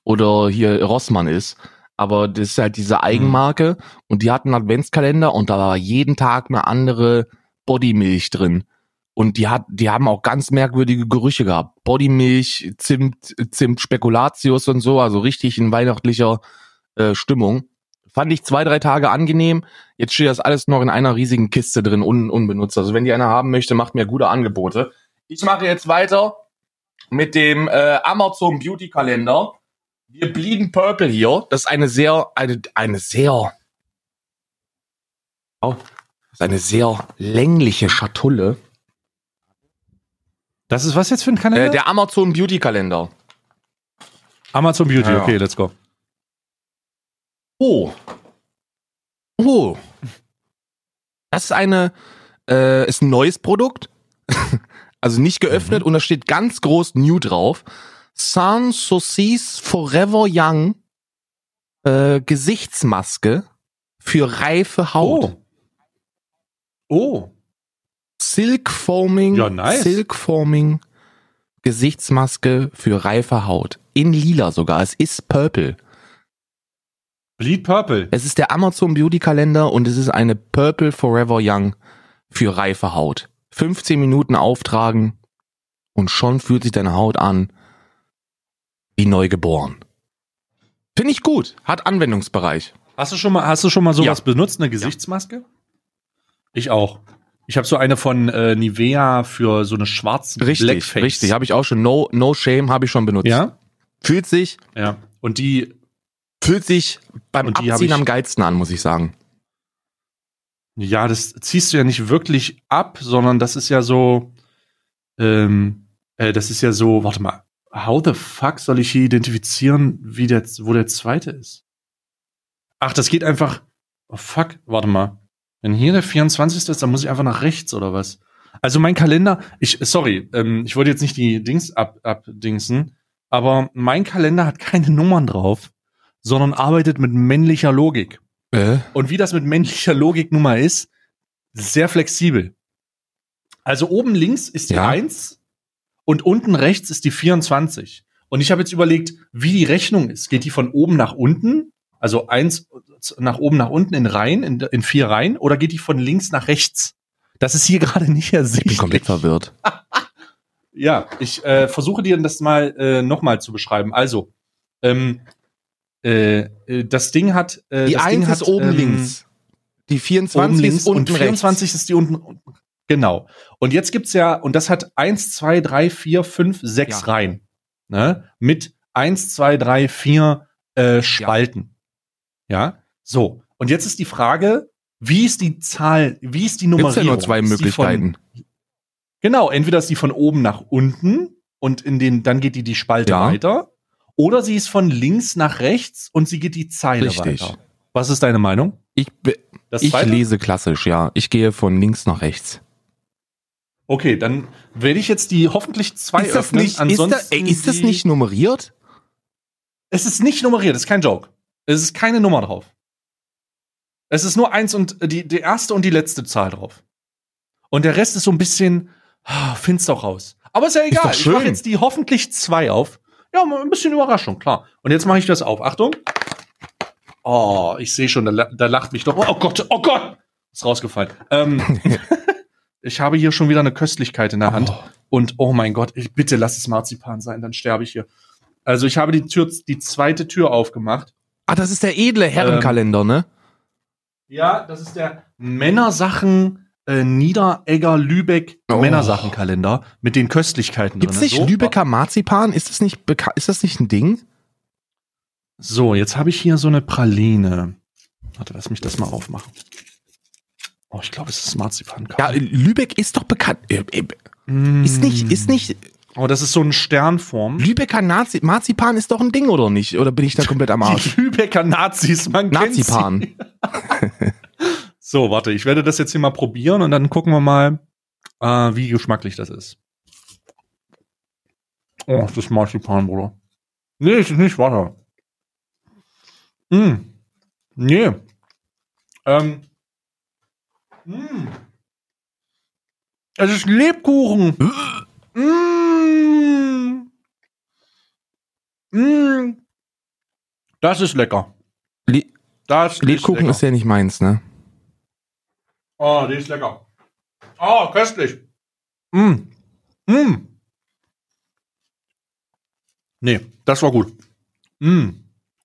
oder hier Rossmann ist. Aber das ist halt diese Eigenmarke und die hatten einen Adventskalender und da war jeden Tag eine andere Bodymilch drin. Und die hat, die haben auch ganz merkwürdige Gerüche gehabt. Bodymilch, Zimt, Zimt, Spekulatius und so, also richtig in weihnachtlicher äh, Stimmung. Fand ich zwei, drei Tage angenehm. Jetzt steht das alles noch in einer riesigen Kiste drin, un, unbenutzt. Also wenn die einer haben möchte, macht mir gute Angebote. Ich mache jetzt weiter mit dem äh, Amazon Beauty Kalender. Wir blieben Purple hier. Das ist eine sehr, eine, eine sehr, oh, ist eine sehr längliche Schatulle. Das ist was jetzt für ein Kalender? Äh, der Amazon Beauty Kalender. Amazon Beauty, Ja, okay, let's go. Oh. Oh. Das ist eine, äh, ist ein neues Produkt. also nicht geöffnet und da steht ganz groß New drauf. Sans Saucisse Forever Young äh, Gesichtsmaske für reife Haut. Oh. Oh. Silk Foaming, Ja, nice. Silk Foaming Gesichtsmaske für reife Haut. In lila sogar. Es ist purple. Bleed Purple. Es ist der Amazon Beauty Kalender und es ist eine Purple Forever Young für reife Haut. 15 Minuten auftragen und schon fühlt sich deine Haut an wie neu geboren. Finde ich gut. Hat Anwendungsbereich. Hast du schon mal, hast du schon mal sowas Ja. benutzt, eine Gesichtsmaske? Ich auch. Ich habe so eine von äh, Nivea für so eine schwarze Richtig, Blackface. richtig. Habe ich auch schon. No, no Shame habe ich schon benutzt. Ja? Fühlt sich, Ja. Und die, fühlt sich beim die Abziehen am geilsten an, muss ich sagen. ja, das ziehst du ja nicht wirklich ab, sondern das ist ja so, ähm, äh, das ist ja so, warte mal, how the fuck soll ich hier identifizieren, wie der, wo der zweite ist? Ach, das geht einfach, oh fuck, warte mal. Wenn hier der 24. ist, dann muss ich einfach nach rechts oder was? Also mein Kalender, ich, sorry, ähm, ich wollte jetzt nicht die Dings ab, abdingsen, aber mein Kalender hat keine Nummern drauf, sondern arbeitet mit männlicher Logik. Äh? Und wie das mit männlicher Logik nun mal ist, sehr flexibel. Also oben links ist die Ja. 1 und unten rechts ist die 24. Und ich habe jetzt überlegt, wie die Rechnung ist. Geht die von oben nach unten? Also eins nach oben nach unten in Reihen, in, in vier Reihen, oder geht die von links nach rechts? Das ist hier gerade nicht Ich bin ersichtlich. komplett verwirrt. Ja, ich äh, versuche dir das mal äh, nochmal zu beschreiben. Also, ähm, äh, äh, das Ding hat. Äh, Die das Ding 1 hat, ist oben ähm, links. Die 24 oben links ist unten und 24 ist die unten. Genau. Und jetzt gibt's ja, und das hat eins, zwei, drei, vier, fünf, sechs Ja. Reihen. Ne? Mit eins, zwei, drei, vier äh, Spalten. Ja. So. Und jetzt ist die Frage, wie ist die Zahl, wie ist die. Nummerierung? Gibt's ja nur zwei Möglichkeiten. Von, genau, entweder ist die von oben nach unten und in den, dann geht die die Spalte Ja. weiter. Oder sie ist von links nach rechts und sie geht die Zeile Richtig. weiter. Was ist deine Meinung? Ich, Das ich zweite? lese klassisch, ja. Ich gehe von links nach rechts. Okay, dann werde ich jetzt die hoffentlich zwei ist das öffnen. nicht, ist, da, Ansonsten ey, ist das nicht nummeriert? Es ist nicht nummeriert, es ist kein Joke. Es ist keine Nummer drauf. Es ist nur eins und äh, die, die erste und die letzte Zahl drauf. Und der Rest ist so ein bisschen ah, finster raus. Aber ist ja egal. doch ich mache jetzt die hoffentlich zwei auf. Ja, ein bisschen Überraschung, klar. Und jetzt mache ich das auf. Achtung. Oh, ich sehe schon, da, da lacht mich doch. Oh Gott, oh Gott! Ist rausgefallen. Ähm, ich habe hier schon wieder eine Köstlichkeit in der Hand. Oh. Und oh mein Gott, ich, bitte lass es Marzipan sein, dann sterbe ich hier. Also ich habe die Tür, die zweite Tür aufgemacht. Ah, das ist der edle Herrenkalender, ne? Ja, das ist der Männersachen äh, Niederegger Lübeck Oh. Männersachenkalender mit den Köstlichkeiten Gibt's drin. nicht Lübecker Marzipan? Ist das nicht ist das nicht ein Ding? So, jetzt habe ich hier so eine Praline. Warte, lass mich das mal aufmachen. Oh, ich glaube, es ist Marzipan. Ja, Lübeck ist doch bekannt. Äh, äh, Ist nicht, ist nicht, Oh, das ist so eine Sternform. Lübecker Nazi Marzipan ist doch ein Ding, oder nicht? Oder bin ich da komplett am Arsch? Die Lübecker Nazis, man kennt sie. Nazipan. So, warte, ich werde das jetzt hier mal probieren und dann gucken wir mal, äh, wie geschmacklich das ist. Oh, das ist Marzipan, Bruder. Nee, ist nicht, warte. Mm. Nee. Ähm. Mm. Es ist Lebkuchen. mm. Mm. Das ist lecker. Le Das Lebkuchen lecker. ist ja nicht meins, ne? Oh, die ist lecker. Oh, köstlich. Mm. Mm. Nee, das war gut. Mm.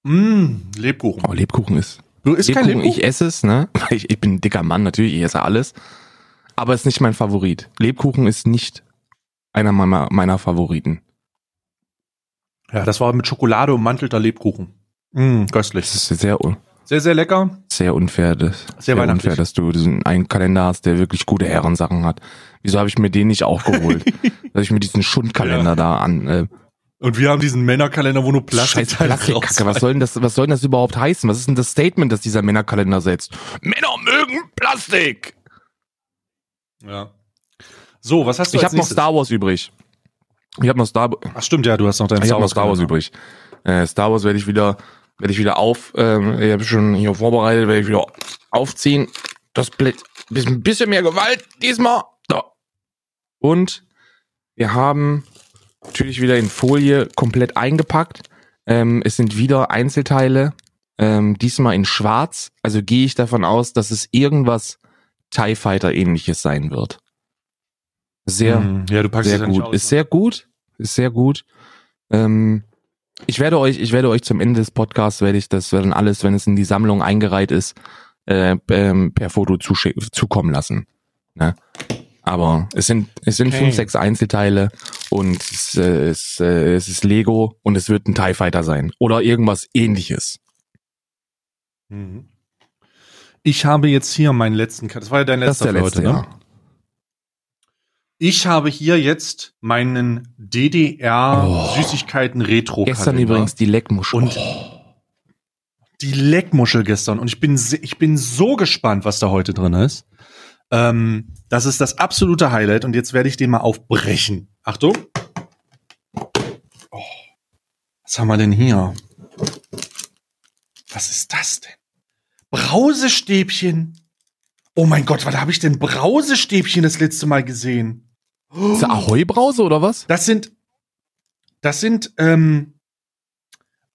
Mm. Lebkuchen. Oh, Lebkuchen ist. Du isst kein Lebkuchen, Lebkuchen? ich esse es, ne? Ich, ich bin ein dicker Mann, natürlich, ich esse alles. Aber es ist nicht mein Favorit. Lebkuchen ist nicht einer meiner, meiner Favoriten. Ja, das war mit Schokolade ummantelter Lebkuchen. Mm, köstlich. Es ist sehr, Sehr, sehr lecker. sehr unfair, das, sehr, weihnachtlich. unfair, dass du diesen einen Kalender hast, der wirklich gute Herrensachen hat. Wieso habe ich mir den nicht auch geholt? dass ich mir diesen Schundkalender Ja. da an, äh, Und wir haben diesen Männerkalender, wo nur Plastik Scheiß Plastikkacke, was soll denn das, was soll denn das überhaupt heißen? Was ist denn das Statement, das dieser Männerkalender setzt? Männer mögen Plastik! Ja. So, was hast du Ich habe noch? Star Wars übrig. Ich habe noch Star, Ach stimmt, ja, du hast noch deinen ich habe noch Star Wars übrig. Äh, Star Wars werde ich wieder, werde ich wieder auf, ähm, ich habe schon hier vorbereitet, werde ich wieder aufziehen. Das Blitz, bisschen, bisschen mehr Gewalt diesmal. Da. Und wir haben natürlich wieder in Folie komplett eingepackt. Ähm, es sind wieder Einzelteile, ähm, diesmal in schwarz. Also gehe ich davon aus, dass es irgendwas TIE Fighter ähnliches sein wird. Sehr, Hm, ja, du packst sehr es gut. aus, ist ne? sehr gut. Ist sehr gut. Ähm, ich werde euch, ich werde euch zum Ende des Podcasts werde ich das dann alles, wenn es in die Sammlung eingereiht ist, äh, ähm, per Foto zukommen lassen. Ne? Aber es sind es sind Okay. fünf, sechs Einzelteile und es, äh, es, äh, es ist Lego und es wird ein Tie Fighter sein oder irgendwas Ähnliches. Mhm. Ich habe jetzt hier meinen letzten, das war ja dein Das ist letzter der letzte, heute, ne? ja. Ich habe hier jetzt meinen DDR Oh. Gestern übrigens die Leckmuschel. Und die Leckmuschel gestern und ich bin ich bin so gespannt, was da heute drin ist. Ähm, das ist das absolute Highlight und jetzt werde ich den mal aufbrechen. Achtung. Oh, was haben wir denn hier? Was ist das denn? Brausestäbchen. Oh mein Gott, wann habe ich denn Brausestäbchen das letzte Mal gesehen? Ist das Ahoi-Brause oder was? Das sind, das sind, ähm,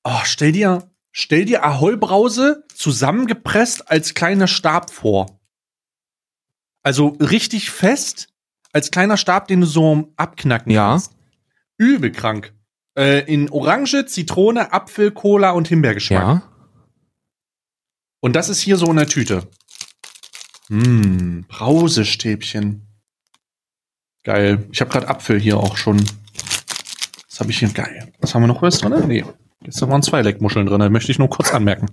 oh, stell dir, stell dir Ahoi-Brause zusammengepresst als kleiner Stab vor. Also richtig fest, als kleiner Stab, den du so abknacken Ja. kannst. Übel krank. Äh, in Orange, Zitrone, Apfel, Cola und Himbeergeschmack. Ja. Und das ist hier so in der Tüte. Hm, Brausestäbchen. Geil. Ich habe gerade Apfel hier auch schon. Was habe ich hier? Geil. Was haben wir noch was drin? Nee. Jetzt waren zwei Leckmuscheln drin. Möchte ich nur kurz anmerken.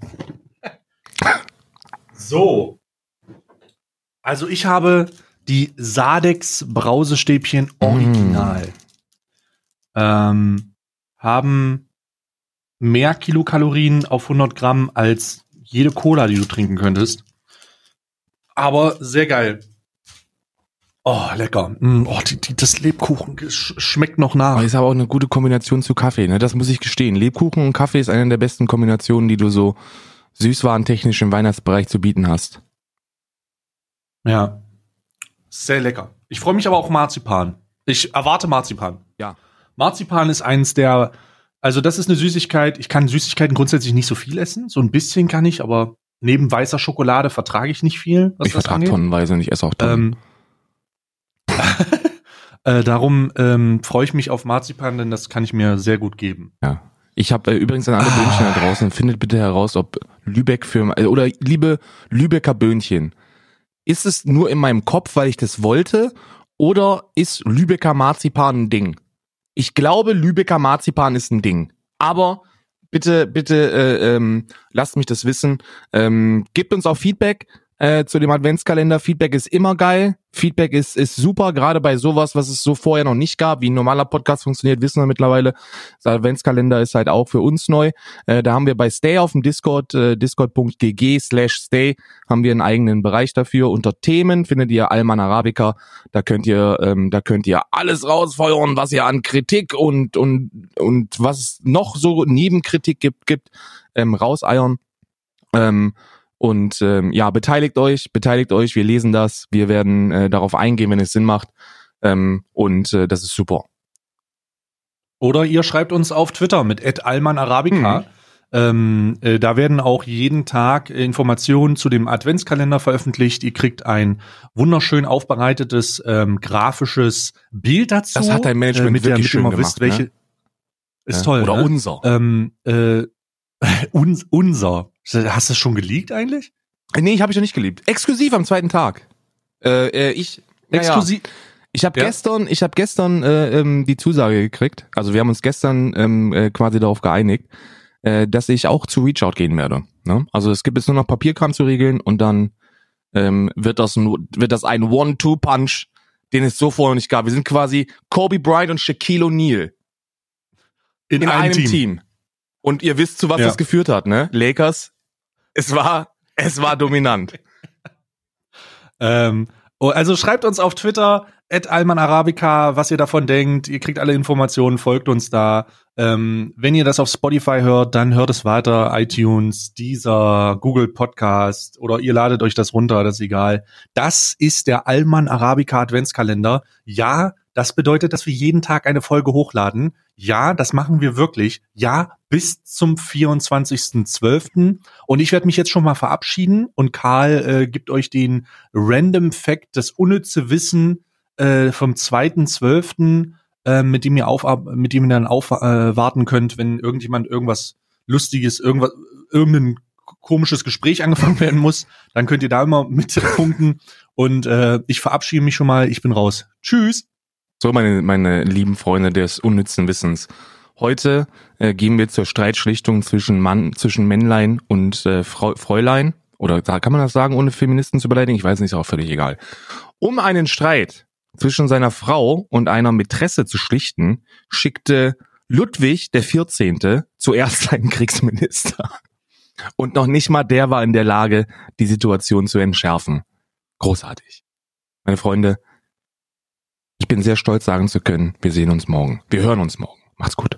So. Also ich habe die Sadex Brausestäbchen Original. Ähm, haben mehr Kilokalorien auf 100 Gramm als jede Cola, die du trinken könntest. Aber sehr geil. Oh, lecker. Mm, oh, die, die, das Lebkuchen sch schmeckt noch nach. Ist aber auch eine gute Kombination zu Kaffee, ne? Das muss ich gestehen. Lebkuchen und Kaffee ist eine der besten Kombinationen, die du so süßwarentechnisch im Weihnachtsbereich zu bieten hast. Ja. Sehr lecker. Ich freue mich aber auch Marzipan. Ich erwarte Marzipan. Ja. Marzipan ist eins der, also das ist eine Süßigkeit. Ich kann Süßigkeiten grundsätzlich nicht so viel essen. So ein bisschen kann ich, aber neben weißer Schokolade vertrage ich nicht viel, ich vertrage tonnenweise und ich esse auch Tonnen. Ähm, äh, darum ähm, freue ich mich auf Marzipan, denn das kann ich mir sehr gut geben. Ja. Ich habe äh, übrigens an alle Ah. Böhnchen da draußen, findet bitte heraus, ob Lübeck für äh, oder liebe Lübecker Böhnchen, ist es nur in meinem Kopf, weil ich das wollte, oder ist Lübecker Marzipan ein Ding? Ich glaube, Lübecker Marzipan ist ein Ding. Aber bitte, bitte äh, ähm, lasst mich das wissen. Ähm, gebt uns auch Feedback äh, zu dem Adventskalender. Feedback ist immer geil. Feedback ist, ist super, gerade bei sowas, was es so vorher noch nicht gab, wie ein normaler Podcast funktioniert, wissen wir mittlerweile. Der Adventskalender ist halt auch für uns neu. Äh, da haben wir bei Stay auf dem Discord, äh, discord.gg slash stay, haben wir einen eigenen Bereich dafür. Unter Themen findet ihr Alman Arabica. Da könnt ihr, ähm, da könnt ihr alles rausfeuern, was ihr an Kritik und, und, und was es noch so Nebenkritik gibt, gibt, ähm, rauseiern. Ähm, und ähm, ja, beteiligt euch, beteiligt euch, wir lesen das, wir werden äh, darauf eingehen, wenn es Sinn macht. Ähm, und äh, das ist super. Oder ihr schreibt uns auf Twitter mit @almanarabica. Mhm. Ähm, äh, da werden auch jeden Tag Informationen zu dem Adventskalender veröffentlicht. Ihr kriegt ein wunderschön aufbereitetes ähm, grafisches Bild dazu. Das hat dein Management äh, mit der, wirklich mit schön gemacht, wisst, welche. ne? Ist toll. Oder ne? unser. Ähm, äh, uns, unser. Hast du das schon geleakt eigentlich? Nee, ich habe ich noch nicht geliebt. Exklusiv am zweiten Tag. Äh, äh, ich ja, ja. Exklusiv. Ich habe Ja. gestern, ich habe gestern äh, ähm, die Zusage gekriegt. Also wir haben uns gestern ähm, äh, quasi darauf geeinigt, äh, dass ich auch zu Reachout gehen werde. Ne? Also es gibt jetzt nur noch Papierkram zu regeln und dann ähm, wird das ein, wird das ein One-Two-Punch, den es so vorher nicht gab. Wir sind quasi Kobe Bryant und Shaquille O'Neal In, in, einem Team. Team. Und ihr wisst, zu was Ja. das geführt hat, ne? Lakers. Es war, es war dominant. Ähm, oh, also schreibt uns auf Twitter at almanarabica, was ihr davon denkt. Ihr kriegt alle Informationen, folgt uns da. Ähm, wenn ihr das auf Spotify hört, dann hört es weiter. iTunes, Deezer, Google Podcast oder ihr ladet euch das runter, das ist egal. Das ist der Alman Arabica Adventskalender. Ja, Das bedeutet, dass wir jeden Tag eine Folge hochladen. Ja, das machen wir wirklich. Ja, bis zum 24.12. Und ich werde mich jetzt schon mal verabschieden und Karl äh, gibt euch den Random Fact, das unnütze Wissen äh, vom 2.12., äh, mit dem ihr auf, mit dem ihr dann aufwarten äh, könnt, wenn irgendjemand irgendwas Lustiges, irgendwas, irgendein komisches Gespräch angefangen werden muss, dann könnt ihr da immer mit punkten. Und äh, ich verabschiede mich schon mal. Ich bin raus. Tschüss. So, meine, meine lieben Freunde des unnützen Wissens. Heute äh, gehen wir zur Streitschlichtung zwischen Mann, zwischen Männlein und äh, Fräulein. Oder kann man das sagen, ohne Feministen zu beleidigen? Ich weiß nicht, ist auch völlig egal. Um einen Streit zwischen seiner Frau und einer Mätresse zu schlichten, schickte Ludwig der 14. zuerst einen Kriegsminister. Und noch nicht mal der war in der Lage, die Situation zu entschärfen. Großartig. Meine Freunde, ich bin sehr stolz sagen zu können, wir sehen uns morgen. Wir hören uns morgen. Macht's gut.